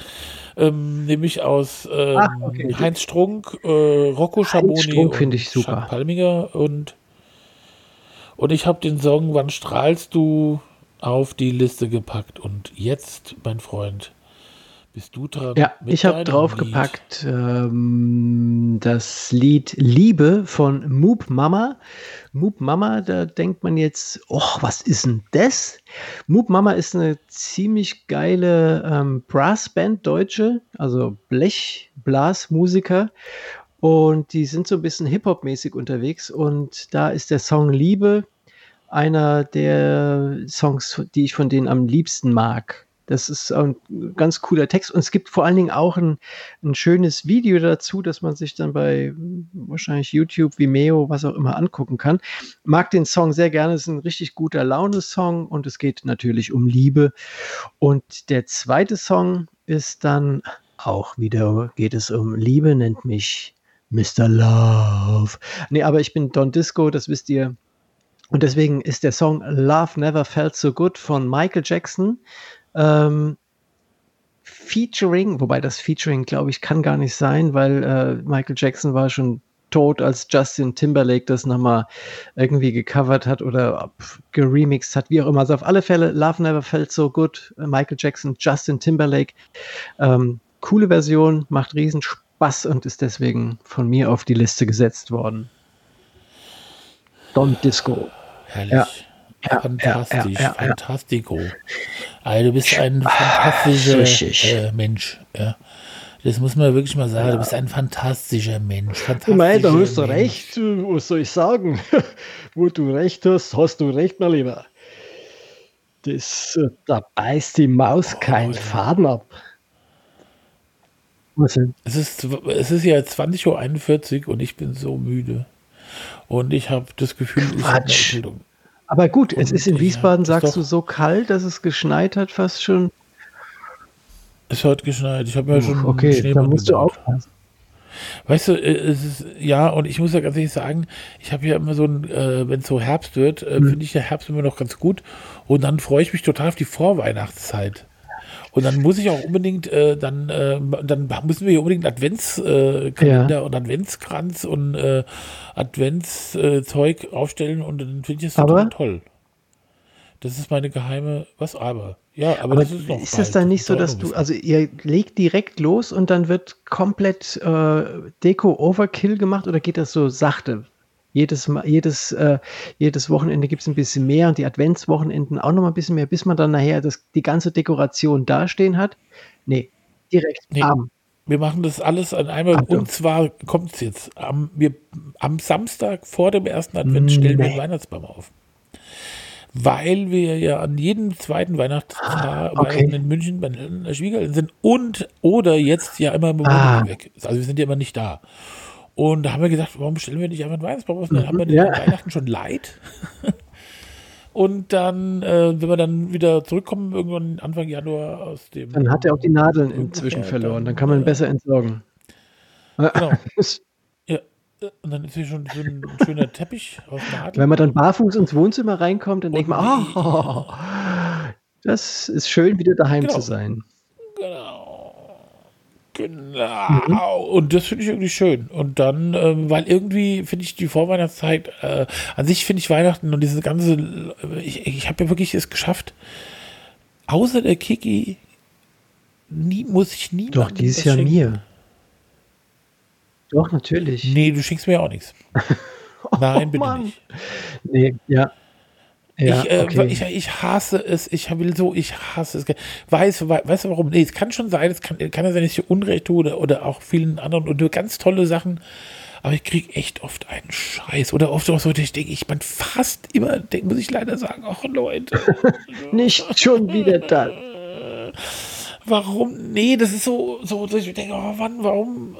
ähm, nämlich aus ähm, Ach, okay. Heinz Strunk, äh, Rocco Schaboni und finde ich super. Palminger und und ich habe den Song Wann strahlst du auf die Liste gepackt und jetzt, mein Freund, bist du dran. Ja, ich habe draufgepackt ähm, das Lied Liebe von Moop Mama. Moop Mama, da denkt man jetzt, oh, was ist denn das? Moop Mama ist eine ziemlich geile ähm, Brassband, deutsche, also Blech-Blasmusiker. Und die sind so ein bisschen Hip-Hop-mäßig unterwegs. Und da ist der Song Liebe einer der Songs, die ich von denen am liebsten mag. Das ist ein ganz cooler Text und es gibt vor allen Dingen auch ein, ein schönes Video dazu, das man sich dann bei wahrscheinlich YouTube, Vimeo, was auch immer angucken kann. Mag den Song sehr gerne, es ist ein richtig guter Laune-Song und es geht natürlich um Liebe. Und der zweite Song ist dann auch wieder, geht es um Liebe, nennt mich Mr. Love. Nee, aber ich bin Don Disco, das wisst ihr. Und deswegen ist der Song Love Never Felt So Good von Michael Jackson ähm, featuring, wobei das Featuring, glaube ich, kann gar nicht sein, weil äh, Michael Jackson war schon tot, als Justin Timberlake das nochmal irgendwie gecovert hat oder pf, geremixed hat, wie auch immer. Also auf alle Fälle, Love Never Felt So Good, äh, Michael Jackson, Justin Timberlake. Ähm, coole Version, macht riesen Spaß und ist deswegen von mir auf die Liste gesetzt worden. Don Disco. Herrlich. Ja. Ja, Fantastisch, ja, ja, ja. fantastico. Also du bist ein fantastischer richtig. äh, Mensch. Ja. Das muss man wirklich mal sagen. Du bist ein fantastischer Mensch. Fantastischer Mei, da hast du Mensch. recht. Was soll ich sagen? Wo du recht hast, hast du recht, mein Lieber. Das, da beißt die Maus keinen Faden ab. Was denn? Es ist, es ist ja 20.41 Uhr und ich bin so müde. Und ich habe das Gefühl, ich habe eine. Erkältung. Aber gut, es ist in Ja, Wiesbaden, ist sagst du, so kalt, dass es geschneit hat, fast schon. Es hat geschneit. Ich habe ja schon okay, da Schneemann musst du gebaut. aufpassen. Weißt du, äh, es ist, ja, und ich muss ja ganz ehrlich sagen, ich habe ja immer so ein, äh, wenn es so Herbst wird, äh, finde ich der Herbst immer noch ganz gut. Und dann freue ich mich total auf die Vorweihnachtszeit. Und dann muss ich auch unbedingt, äh, dann, äh, dann müssen wir hier unbedingt Adventskalender Kalender Ja. und Adventskranz und äh, Adventszeug aufstellen und dann finde ich das total toll. Das ist meine geheime, was aber? Ja, aber, Aber das ist noch ist das bald. dann nicht so, dass du, also ihr legt direkt los und dann wird komplett äh, Deko-Overkill gemacht oder geht das so sachte? Jedes, jedes, äh, jedes Wochenende gibt es ein bisschen mehr und die Adventswochenenden auch noch mal ein bisschen mehr, bis man dann nachher das, die ganze Dekoration dastehen hat? Nee, direkt. Nee. Bam. Wir machen das alles an einmal. Achtung. Und zwar kommt es jetzt. Am, wir, am Samstag vor dem ersten Advent stellen wir den Nee. Weihnachtsbaum auf. Weil wir ja an jedem zweiten Weihnachtstag Ah, okay. In München bei den Schwiegereltern sind und oder jetzt ja immer im Ah. Weg. Also wir sind ja immer nicht da. Und da haben wir gesagt, warum stellen wir nicht einfach einen Weihnachtsbaum auf? Und dann haben wir den ja. Weihnachten schon leid. Und dann, äh, wenn wir dann wieder zurückkommen, irgendwann Anfang Januar aus dem. Dann hat er auch die Nadeln inzwischen dann, verloren. Dann kann man äh, besser entsorgen. Genau. Ja, äh, und dann ist hier schon so ein schöner Teppich aus Nadeln. Wenn man dann barfuß ins Wohnzimmer reinkommt, dann denkt man, Und oh, das ist schön, wieder daheim Genau. zu sein. Genau. Genau. Und das finde ich irgendwie schön. Und dann, ähm, weil irgendwie finde ich die Vorweihnachtszeit, äh, an sich finde ich Weihnachten und diese ganze, äh, ich, ich habe ja wirklich es geschafft, außer der Kiki, nie, muss ich nie. Doch, dieses Jahr mir. Doch, natürlich. Nee, du schenkst mir auch nichts. Nein, bitte Mann. nicht. Nee, ja. Ja, ich, äh, okay. ich, ich hasse es, ich will so, ich hasse es. Weiß, wei- weißt du warum? Nee, es kann schon sein, es kann, kann ja sein, dass ich Unrecht tue oder, oder auch vielen anderen und nur ganz tolle Sachen, aber ich kriege echt oft einen Scheiß oder oft auch so, ich denke, ich bin fast immer, denk, muss ich leider sagen, ach Leute, Nicht schon wieder das. warum? Nee, das ist so, so, dass ich denke, oh Mann, warum?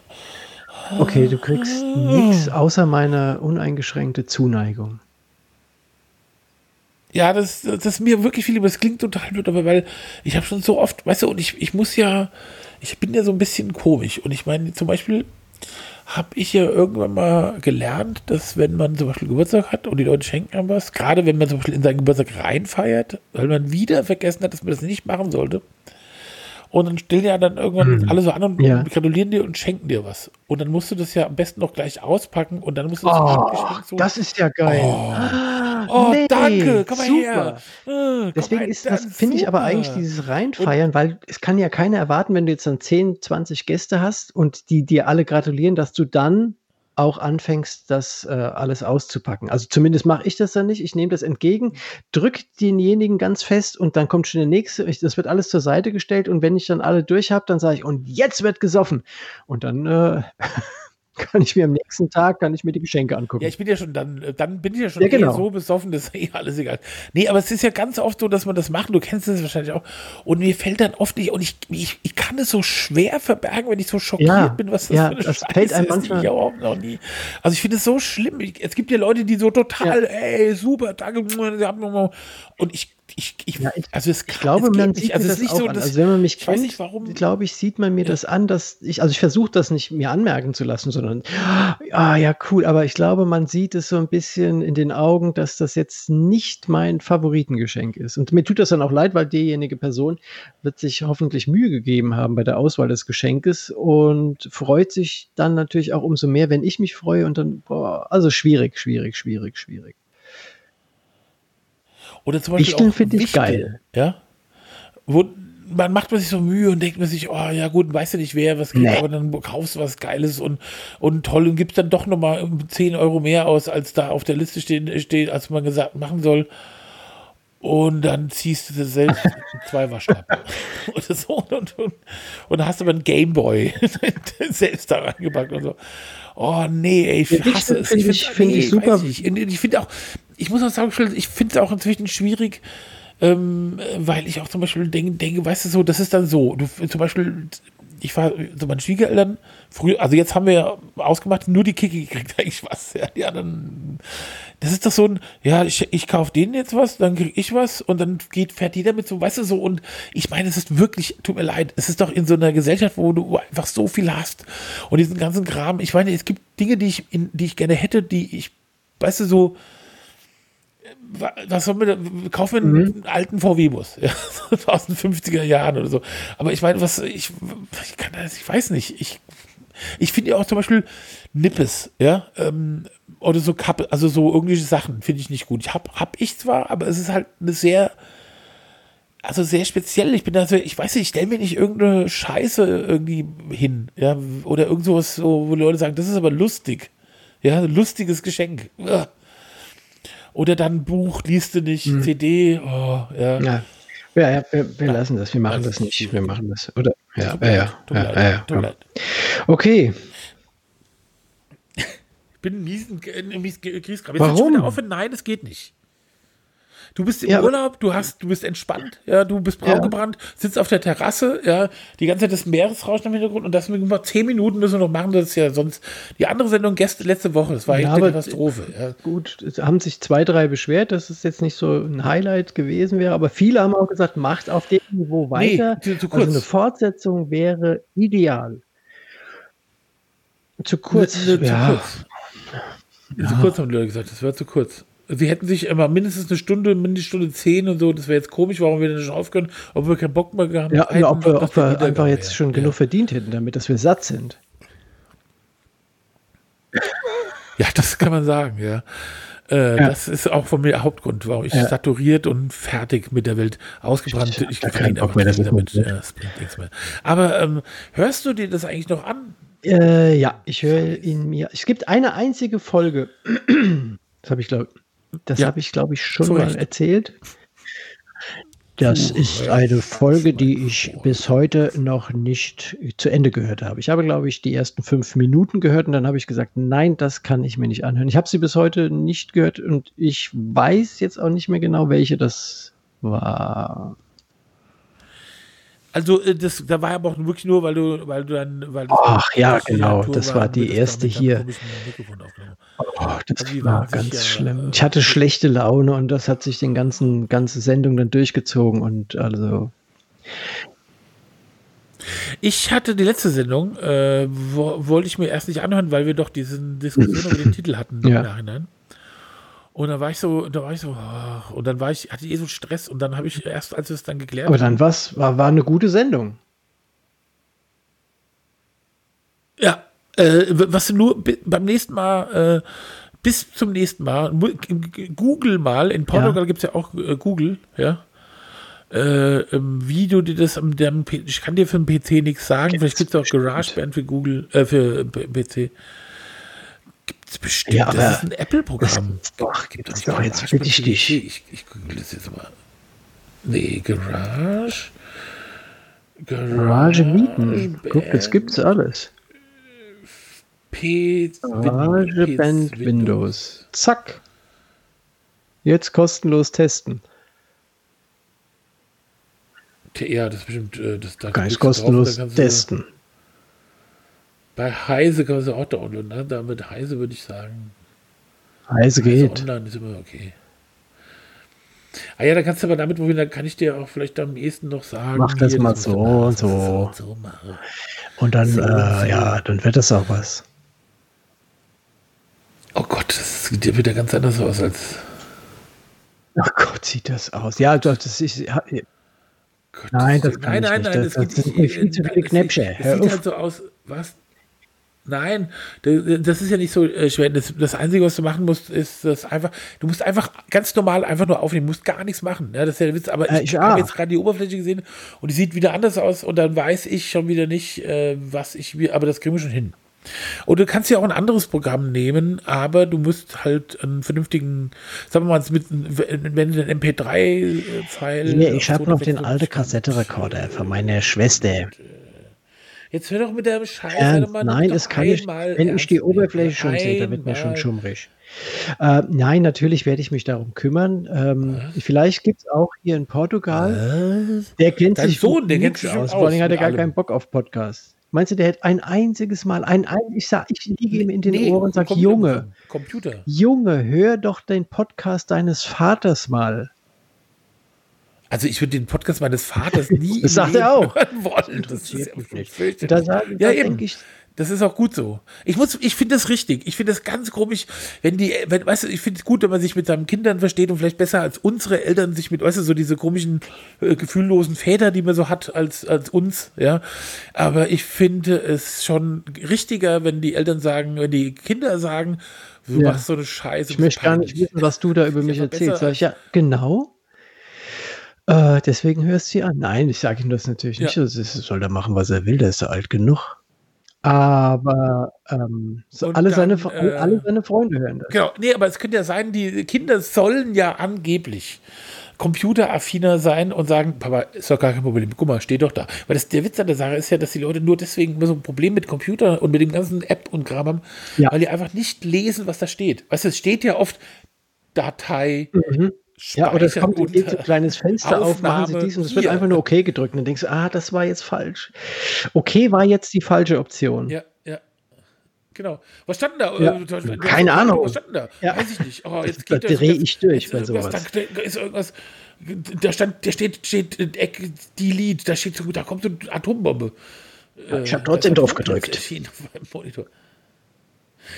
Okay, du kriegst nichts außer meine uneingeschränkte Zuneigung. Ja, das, das ist mir wirklich viel, das klingt total blöd, aber weil ich habe schon so oft, weißt du, und ich, ich muss ja, ich bin ja so ein bisschen komisch. Und ich meine, zum Beispiel habe ich ja irgendwann mal gelernt, dass wenn man zum Beispiel Geburtstag hat und die Leute schenken einem was, gerade wenn man zum Beispiel in seinen Geburtstag reinfeiert, weil man wieder vergessen hat, dass man das nicht machen sollte. Und dann stellen ja dann irgendwann alle so an und Ja. gratulieren dir und schenken dir was. Und dann musst du das ja am besten noch gleich auspacken und dann musst du das Oh, das ist ja geil. Oh, Nee, danke, komm mal super. her. Äh, Deswegen ist das, finde ich aber eigentlich dieses Reinfeiern, weil es kann ja keiner erwarten, wenn du jetzt dann 10, 20 Gäste hast und die dir alle gratulieren, dass du dann auch anfängst, das äh, alles auszupacken. Also zumindest mache ich das dann nicht. Ich nehme das entgegen, drück denjenigen ganz fest und dann kommt schon der nächste. Ich, das wird alles zur Seite gestellt und wenn ich dann alle durch habe, dann sage ich, und jetzt wird gesoffen. Und dann äh, kann ich mir am nächsten Tag, kann ich mir die Geschenke angucken. Ja, ich bin ja schon dann, äh, dann bin ich ja schon Ja, genau. eh so besoffen, das ist eh alles egal. Nee, aber es ist ja ganz oft so, dass man das macht, du kennst es wahrscheinlich auch. Und mir fällt dann oft nicht, und ich, ich, ich kann es so schwer verbergen, wenn ich so schockiert Ja, bin, was das ja, für eine das Scheiße fällt einem ist, die manchmal- ich überhaupt noch nie. Also ich finde es so schlimm. Ich, es gibt ja Leute, die so total, ey, super, danke. Und ich, ich, ich, Ja, ich- also es, Ich glaube, es man nicht. sieht also mir es das nicht auch so, an. Also wenn man mich ich weiß kennt, nicht, warum. glaube ich, sieht man mir das an, dass ich, also ich versuche das nicht mir anmerken zu lassen, sondern, ah ja, cool, aber ich glaube, man sieht es so ein bisschen in den Augen, dass das jetzt nicht mein Favoritengeschenk ist. Und mir tut das dann auch leid, weil diejenige Person wird sich hoffentlich Mühe gegeben haben bei der Auswahl des Geschenkes und freut sich dann natürlich auch umso mehr, wenn ich mich freue und dann, boah, also schwierig, schwierig, schwierig, schwierig. Oder zum Beispiel Wichteln finde ich geil. Ja. Wo man macht man sich so Mühe und denkt man sich, oh ja gut, weißt du nicht, wer was kriegt, Nee. aber dann kaufst du was Geiles und, und toll und gibst dann doch nochmal 10 Euro mehr aus, als da auf der Liste stehen, steht, als man gesagt machen soll. Und dann ziehst du dir selbst zwei Waschlappen. Oder so. Und, und, und, und dann hast du aber einen Gameboy selbst da reingepackt und so. Oh nee, ey, ich Ja, hasse Wichteln es. finde find's- ich- finde ich super. Ich, ich finde auch, ich muss auch sagen, ich finde es auch inzwischen schwierig, ähm, weil ich auch zum Beispiel denke, denke, weißt du so, das ist dann so. Du, zum Beispiel, ich war zu meinen Schwiegereltern, früher, also jetzt haben wir ja ausgemacht, nur die Kiki kriegt eigentlich was. Ja, die anderen, das ist doch so ein, ja, ich, ich kaufe denen jetzt was, dann krieg ich was und dann geht, fährt die damit so, weißt du so, und ich meine, es ist wirklich, tut mir leid, es ist doch in so einer Gesellschaft, wo du einfach so viel hast und diesen ganzen Kram, ich meine, es gibt Dinge, die ich, in, die ich gerne hätte, die ich, weißt du, so, wa- was soll man da, kaufen wir einen alten VW-Bus, ja, aus den 50er Jahren oder so. Aber ich meine, was, ich, ich kann das, ich weiß nicht, ich, ich finde ja auch zum Beispiel Nippes, ja, ähm, oder so Kappe, also so irgendwelche Sachen finde ich nicht gut. Ich hab, hab ich zwar, aber es ist halt eine sehr, also sehr speziell. Ich bin da so, ich weiß nicht, ich stelle mir nicht irgendeine Scheiße irgendwie hin, ja, oder irgend sowas, so, wo Leute sagen, das ist aber lustig, ja, ein lustiges Geschenk. Oder dann Buch, liest du nicht, CD, oh, ja. Ja. Ja, ja, wir, wir lassen das, wir machen Das das nicht. Wir machen das. Oder? Ja, ja, ja. ja. Okay. Ich bin ein miesen, äh, mies Kriegskram. Warum? Jetzt wieder auf, nein, das geht nicht. Du bist im Ja, Urlaub, du hast, du bist entspannt, ja, du bist braun Ja. gebrannt, sitzt auf der Terrasse, ja, die ganze Zeit das Meeresrauschen im Hintergrund und das müssen wir zehn Minuten müssen wir noch machen, das ist ja sonst die andere Sendung gestern, letzte Woche, das war Ja, eine Katastrophe. Ja. Gut, es haben sich zwei, drei beschwert, dass es jetzt nicht so ein Highlight gewesen wäre, aber viele haben auch gesagt, macht auf dem Niveau Nee, weiter. zu- zu also kurz. eine Fortsetzung wäre ideal. Zu kurz. Zu, zu ja. kurz. Zu kurz haben die Leute gesagt, das war zu kurz. Sie hätten sich immer mindestens eine Stunde, mindestens Stunde zehn und so, das wäre jetzt komisch, warum wir denn nicht aufgehören, ob wir keinen Bock mehr gehabt Ja, hätten, ja, ob wir, ob wir einfach jetzt wären. schon ja. genug verdient hätten, damit, dass wir satt sind. Ja, das kann man sagen, ja. Äh, Ja. Das ist auch von mir der Hauptgrund, warum ich Ja. saturiert und fertig mit der Welt ausgebrannt. Ich hab Ich verdiene keinen Bock einfach mehr, damit. Ja, das bringt nichts mehr. Aber ähm, hörst du dir das eigentlich noch an? Äh, ja, ich höre ihn mir. Es gibt eine einzige Folge. Das habe ich, glaube das Ja. habe ich, glaube ich, schon Zu mal Recht. erzählt. Das ist eine Folge, die ich bis heute noch nicht zu Ende gehört habe. Ich habe, glaube ich, die ersten fünf Minuten gehört und dann habe ich gesagt, nein, das kann ich mir nicht anhören. Ich habe sie bis heute nicht gehört und ich weiß jetzt auch nicht mehr genau, welche das war. Also äh, das, da war aber auch wirklich nur, weil du, weil du dann, weil das Ach, ja, genau, das war die erste hier. Oh, das Also war ganz sicher, schlimm. äh, Ich hatte schlechte Laune und das hat sich den ganzen ganze Sendung dann durchgezogen und also Ich hatte die letzte Sendung, äh, wo, wollte ich mir erst nicht anhören, weil wir doch diesen Diskussion über den Titel hatten Ja. im Nachhinein. Und dann war ich so, da war ich so, und dann war ich, hatte ich eh so Stress und dann habe ich erst, als es dann geklärt aber dann was war war eine gute Sendung. Ja, äh, was nur beim nächsten Mal, äh, bis zum nächsten Mal, Google mal, in Portugal gibt es ja auch äh, Google, ja. Äh, wie du dir das am ich kann dir für den PC nichts sagen, vielleicht gibt es auch GarageBand für Google, äh, für PC. Gibt es bestimmt, Ja, aber das ist ein Apple-Programm. gibt's doch, Gibt gibt's nicht doch jetzt GarageBand bitte ich für dich. Ich, ich google das jetzt mal. Nee, Garage. Garage mieten. Guck, das GarageBand. gibt's alles. P Garage Band Windows. Zack. Jetzt kostenlos testen. Ja, das ist bestimmt, äh, das da kostenlos testen. Bei Heise kann man sie auch downloaden, ne? Da mit Heise würde ich sagen. Heise Heise geht. online ist immer okay. Ah ja, da kannst du aber damit probieren, dann kann ich dir auch vielleicht am ehesten noch sagen. Mach das mal musst du so und das so. und so. Und dann, So, äh, so. ja, dann wird das auch was. Oh Gott, das sieht wieder ganz anders aus als. Ach Gott, sieht das aus. Ja, doch, das ist. ja, Gott, Nein, das kann nein, ich nein, nicht. nein, Das- es das sind mir viel zu nein, viele es Knäpsche. sieht- Es sieht halt so aus. Was? Nein, das, ist ja nicht so äh, schwer. Das, das Einzige, was du machen musst, ist das einfach. Du musst einfach ganz normal einfach nur aufnehmen. Du musst gar nichts machen. Ja, das ist ja der Witz. Aber Äh, ich ich habe jetzt gerade die Oberfläche gesehen und die sieht wieder anders aus und dann weiß ich schon wieder nicht, äh, was ich will. Aber das kriegen wir schon hin. Und du kannst ja auch ein anderes Programm nehmen, aber du musst halt einen vernünftigen, sagen wir mal, mit, wenn du den MP3-File. Nee, ich habe noch den alten Kassettenrekorder von meiner Schwester. Jetzt hör doch mit der Scheiße. Mal nein, das kann ich, einmal wenn ich die. Oberfläche schon sehe, da wird mir schon schummrig. Äh, nein, natürlich werde ich mich darum kümmern. Ähm, vielleicht gibt es auch hier in Portugal, der kennt Dein sich Sohn, der kennt sich aus. Vor allem hat er gar allem. keinen Bock auf Podcasts. Meinst du, der hätte ein einziges Mal, ein, ein ich sag, ich liege ihm in den Nee, Ohren und sage, Junge, Computer. Junge, hör doch den Podcast deines Vaters mal. Also ich würde den Podcast meines Vaters nie Das sagt er auch. hören wollen. Das ist interessiert ja da ja, eben. ich, Das ist auch gut so. Ich muss, ich finde das richtig. Ich finde das ganz komisch, wenn die, wenn, weißt du, ich finde es gut, wenn man sich mit seinen Kindern versteht und vielleicht besser als unsere Eltern sich mit, weißt du, so diese komischen, äh, gefühllosen Väter, die man so hat als, als uns, ja. Aber ich finde es schon richtiger, wenn die Eltern sagen, wenn die Kinder sagen, du Ja. machst so eine Scheiße. Ich möchte gar nicht wissen, was du da über Ist mich erzählst. besser Sag ich, ja, genau. Äh, deswegen hörst du sie an. Nein, ich sage ihm das natürlich nicht. Ja. Das ist, soll er machen, was er will. Der ist ja alt genug. Aber ähm, so alle, dann, seine, äh, alle seine Freunde hören das. Genau, nee, aber es könnte ja sein, die Kinder sollen ja angeblich computeraffiner sein und sagen, Papa, ist doch gar kein Problem, guck mal, steht doch da. Weil das, der Witz an der Sache ist ja, dass die Leute nur deswegen so ein Problem mit Computer und mit dem ganzen App und Kram haben, Ja. weil die einfach nicht lesen, was da steht. Weißt du, es steht ja oft Datei, Mhm. Ja, oder es kommt so ein kleines Fenster auf, machen sie Aufnahme dies und es wird einfach nur okay gedrückt. Und dann denkst du, ah, das war jetzt falsch. Okay war jetzt die falsche Option. Ja, ja. Genau. Was stand da? Ja. Äh, du- du- Keine Ahnung. Was stand da? Ja. Weiß ich nicht. Oh, jetzt Da geht das- dreh das- ich durch jetzt bei sowas. Da ist irgendwas. Da stand, der steht, steht äh, Eck, Delete, da steht, so- da kommt so eine Atombombe. Ich habe Äh, trotzdem drauf gedrückt. auf meinem Monitor.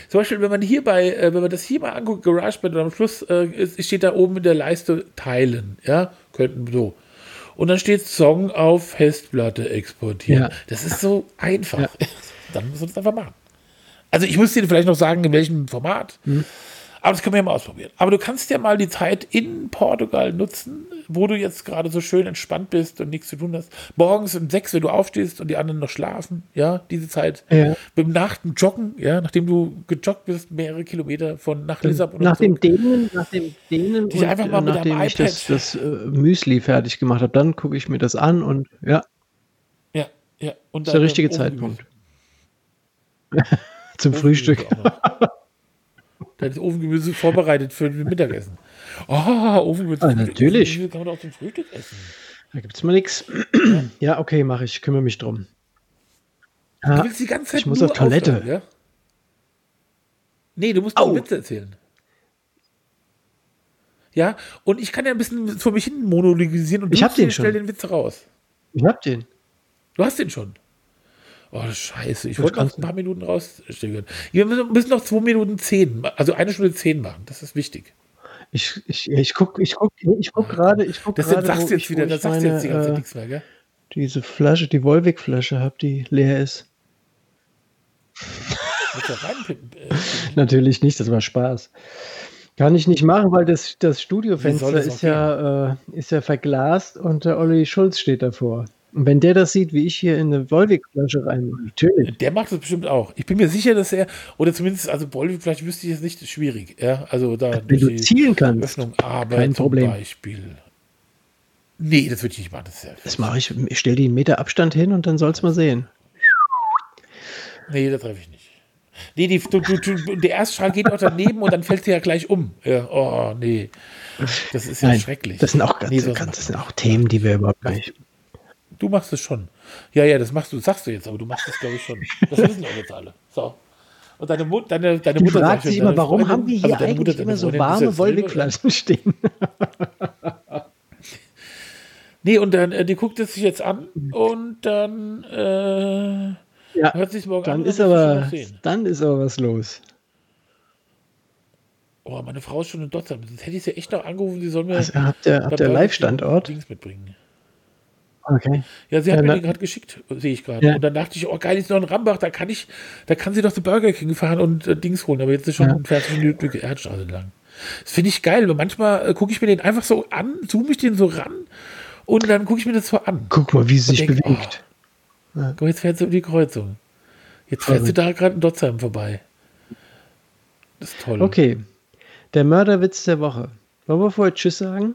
Zum Beispiel, wenn man hier bei, äh, wenn man das hier mal anguckt, GarageBand und am Schluss äh, ist, steht da oben in der Leiste Teilen, ja, könnten so. Und dann steht Song auf Festplatte exportieren. Ja. Das ist so einfach. Dann muss man das einfach machen. Also ich muss dir vielleicht noch sagen, in welchem Format. Aber das können wir ja mal ausprobieren. Aber du kannst ja mal die Zeit in Portugal nutzen, wo du jetzt gerade so schön entspannt bist und nichts zu tun hast. Morgens um sechs, wenn du aufstehst und die anderen noch schlafen, ja, diese Zeit. Ja. Beim Nach dem Joggen, ja, nachdem du gejoggt bist, mehrere Kilometer von nach Lissabon Nach dem. Dehnen, nach dem Dehnen Dich einfach mal äh, mit nachdem deinem ich das, iPad- das äh, Müsli fertig gemacht habe, dann gucke ich mir das an und ja, Ja, ja. Und ist der richtige. Zeitpunkt. Zum Frühstück. Auch noch. Da ist Ofengemüse vorbereitet für das Mittagessen. Oh, Ofengemüse. Ah, natürlich. Ofengemüse kann man doch zum Frühstück essen. Da gibt es mal nichts. Ja, okay, mache ich. Kümmere mich drum. Du Ja, willst die ganze Zeit ich muss auf Toilette. aufhören, ja? Nee, du musst Au. nur Witze erzählen. Ja, und ich kann ja ein bisschen vor mich hin monologisieren und Ich du hab den stell schon. den Witz raus. ich hab den. Du hast den schon. Oh, scheiße. Ich Das wollte noch ein paar Minuten rausstellen. Wir müssen, noch zwei Minuten zehn, also eine Stunde zehn machen. Das ist wichtig. Ich, ich, ich gucke ich guck, ich guck gerade, ich guck Deshalb gerade, sagst du jetzt wieder, wo da ich sagst du jetzt die ganze äh, nichts mehr, gell? diese Flasche, die Volvic-Flasche habe, die leer ist. Äh, Natürlich nicht, das war Spaß. Kann ich nicht machen, weil das, das Studiofenster das ist ja, äh, ist ja verglast und der Olli Schulz steht davor. Und wenn der das sieht, wie ich hier in eine Volvic-Flasche rein, natürlich. Der macht das bestimmt auch. Ich bin mir sicher, dass er, oder zumindest, also Bolli, vielleicht wüsste ich es nicht, ist schwierig. Ja, also da Wenn du die zielen kannst, Öffnung, aber kein zum Problem. Beispiel. Nee, das würde ich nicht machen. Das das mache ich. Ich stelle die einen Meter Abstand hin und dann soll's mal sehen. nee, das treffe ich nicht. Nee, die, du, du, du, der Erststrahl geht auch daneben und dann fällt sie ja gleich um. Ja, oh, nee. Das ist ja Nein, schrecklich. das sind auch ganz, Nee, ganz das sind auch Themen, die wir überhaupt nicht. Du machst es schon. Ja, ja, das machst du, sagst du jetzt, aber du machst es, glaube ich, schon. Das wissen auch jetzt alle. So. Und deine, Mut, deine, deine Die Mutter fragt sich immer, warum Freundin- haben wir hier also eigentlich Mutter, immer so warme Volvic-Flaschen stehen? Nee, und dann, äh, die guckt es sich jetzt an und dann äh, Ja, hört sich morgen dann an. ist aber, dann ist aber was los. Oh, meine Frau ist schon in Dotzheim. Jetzt hätte ich sie echt noch angerufen, sie soll mir Also, habt ihr, habt ihr Live-Standort? Dings mitbringen. Okay. Ja, sie hat Ja, mir den gerade geschickt, sehe ich gerade. Ja. Und dann dachte ich, oh geil, ist noch in Rambach, da kann ich, da kann sie doch zu Burger King fahren und äh, Dings holen. Aber jetzt ist schon Ja. 40 Minuten Erdstraße lang. Das finde ich geil, weil manchmal äh, gucke ich mir den einfach so an, zoome ich den so ran und dann gucke ich mir das so an. Guck mal, wie sie sich denk, bewegt. Guck, mal, jetzt fährt sie um die Kreuzung. Jetzt fährt sie da gerade in Dotzheim vorbei. Das ist toll. Okay. Der Mörderwitz der Woche. Wollen wir vorher Tschüss sagen?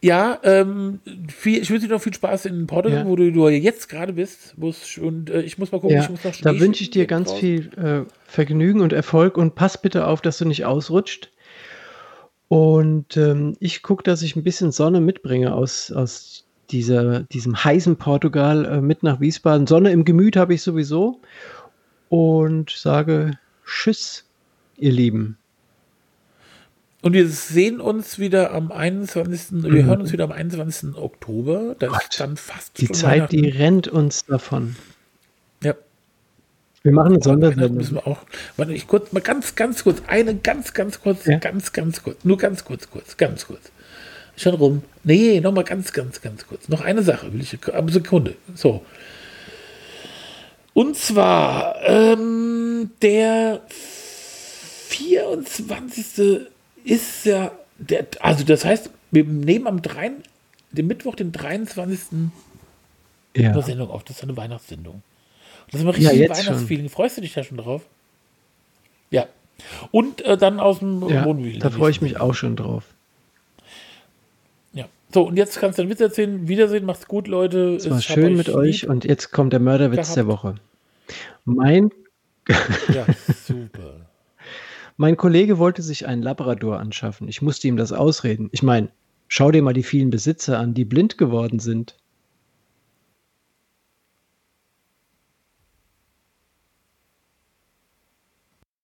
Ja, ähm, viel, ich wünsche dir noch viel Spaß in Portugal, Ja. wo du, du jetzt gerade bist. Wo's- Und äh, ich muss mal gucken, Ja, ich muss noch da wünsche ich dir ganz draußen. viel äh, Vergnügen und Erfolg und pass bitte auf, dass du nicht ausrutscht. Und ähm, ich gucke, dass ich ein bisschen Sonne mitbringe aus, aus dieser, diesem heißen Portugal äh, mit nach Wiesbaden. Sonne im Gemüt habe ich sowieso. Und sage Tschüss, ihr Lieben. Und wir sehen uns wieder am 21. Wir hören uns wieder am 21. Oktober. Da Mhm. Gott, ist dann fast Die Zeit, die rennt uns davon. Ja, Wir machen eine Sondersendung. müssen wir auch. Warte, ich kurz, mal ganz, ganz kurz. Eine ganz, ganz kurz, Ja. ganz, ganz kurz. Nur ganz kurz, kurz, ganz kurz. Schon rum. Nee, nochmal ganz, ganz, ganz kurz. Noch eine Sache will ich. Aber Sekunde. So. Und zwar, ähm, der 24. ist ja, der, also das heißt, wir nehmen am 3, den Mittwoch, den 23. Ja. eine Sendung auf. Das ist eine Weihnachtssendung. Das ist immer Ja, richtig jetzt Weihnachtsfeeling. Freust du dich da schon drauf? Ja. Und äh, dann aus dem Ja, Wohnmobil. da freue ich mich auch schon drauf. Ja. So, und jetzt kannst du einen Witz erzählen. Wiedersehen, macht's gut, Leute. Es war schön mit euch und jetzt kommt der Mörderwitz gehabt. der Woche. Mein, Ja, super. Mein Kollege wollte sich einen Labrador anschaffen. Ich musste ihm das ausreden. Ich meine, schau dir mal die vielen Besitzer an, die blind geworden sind.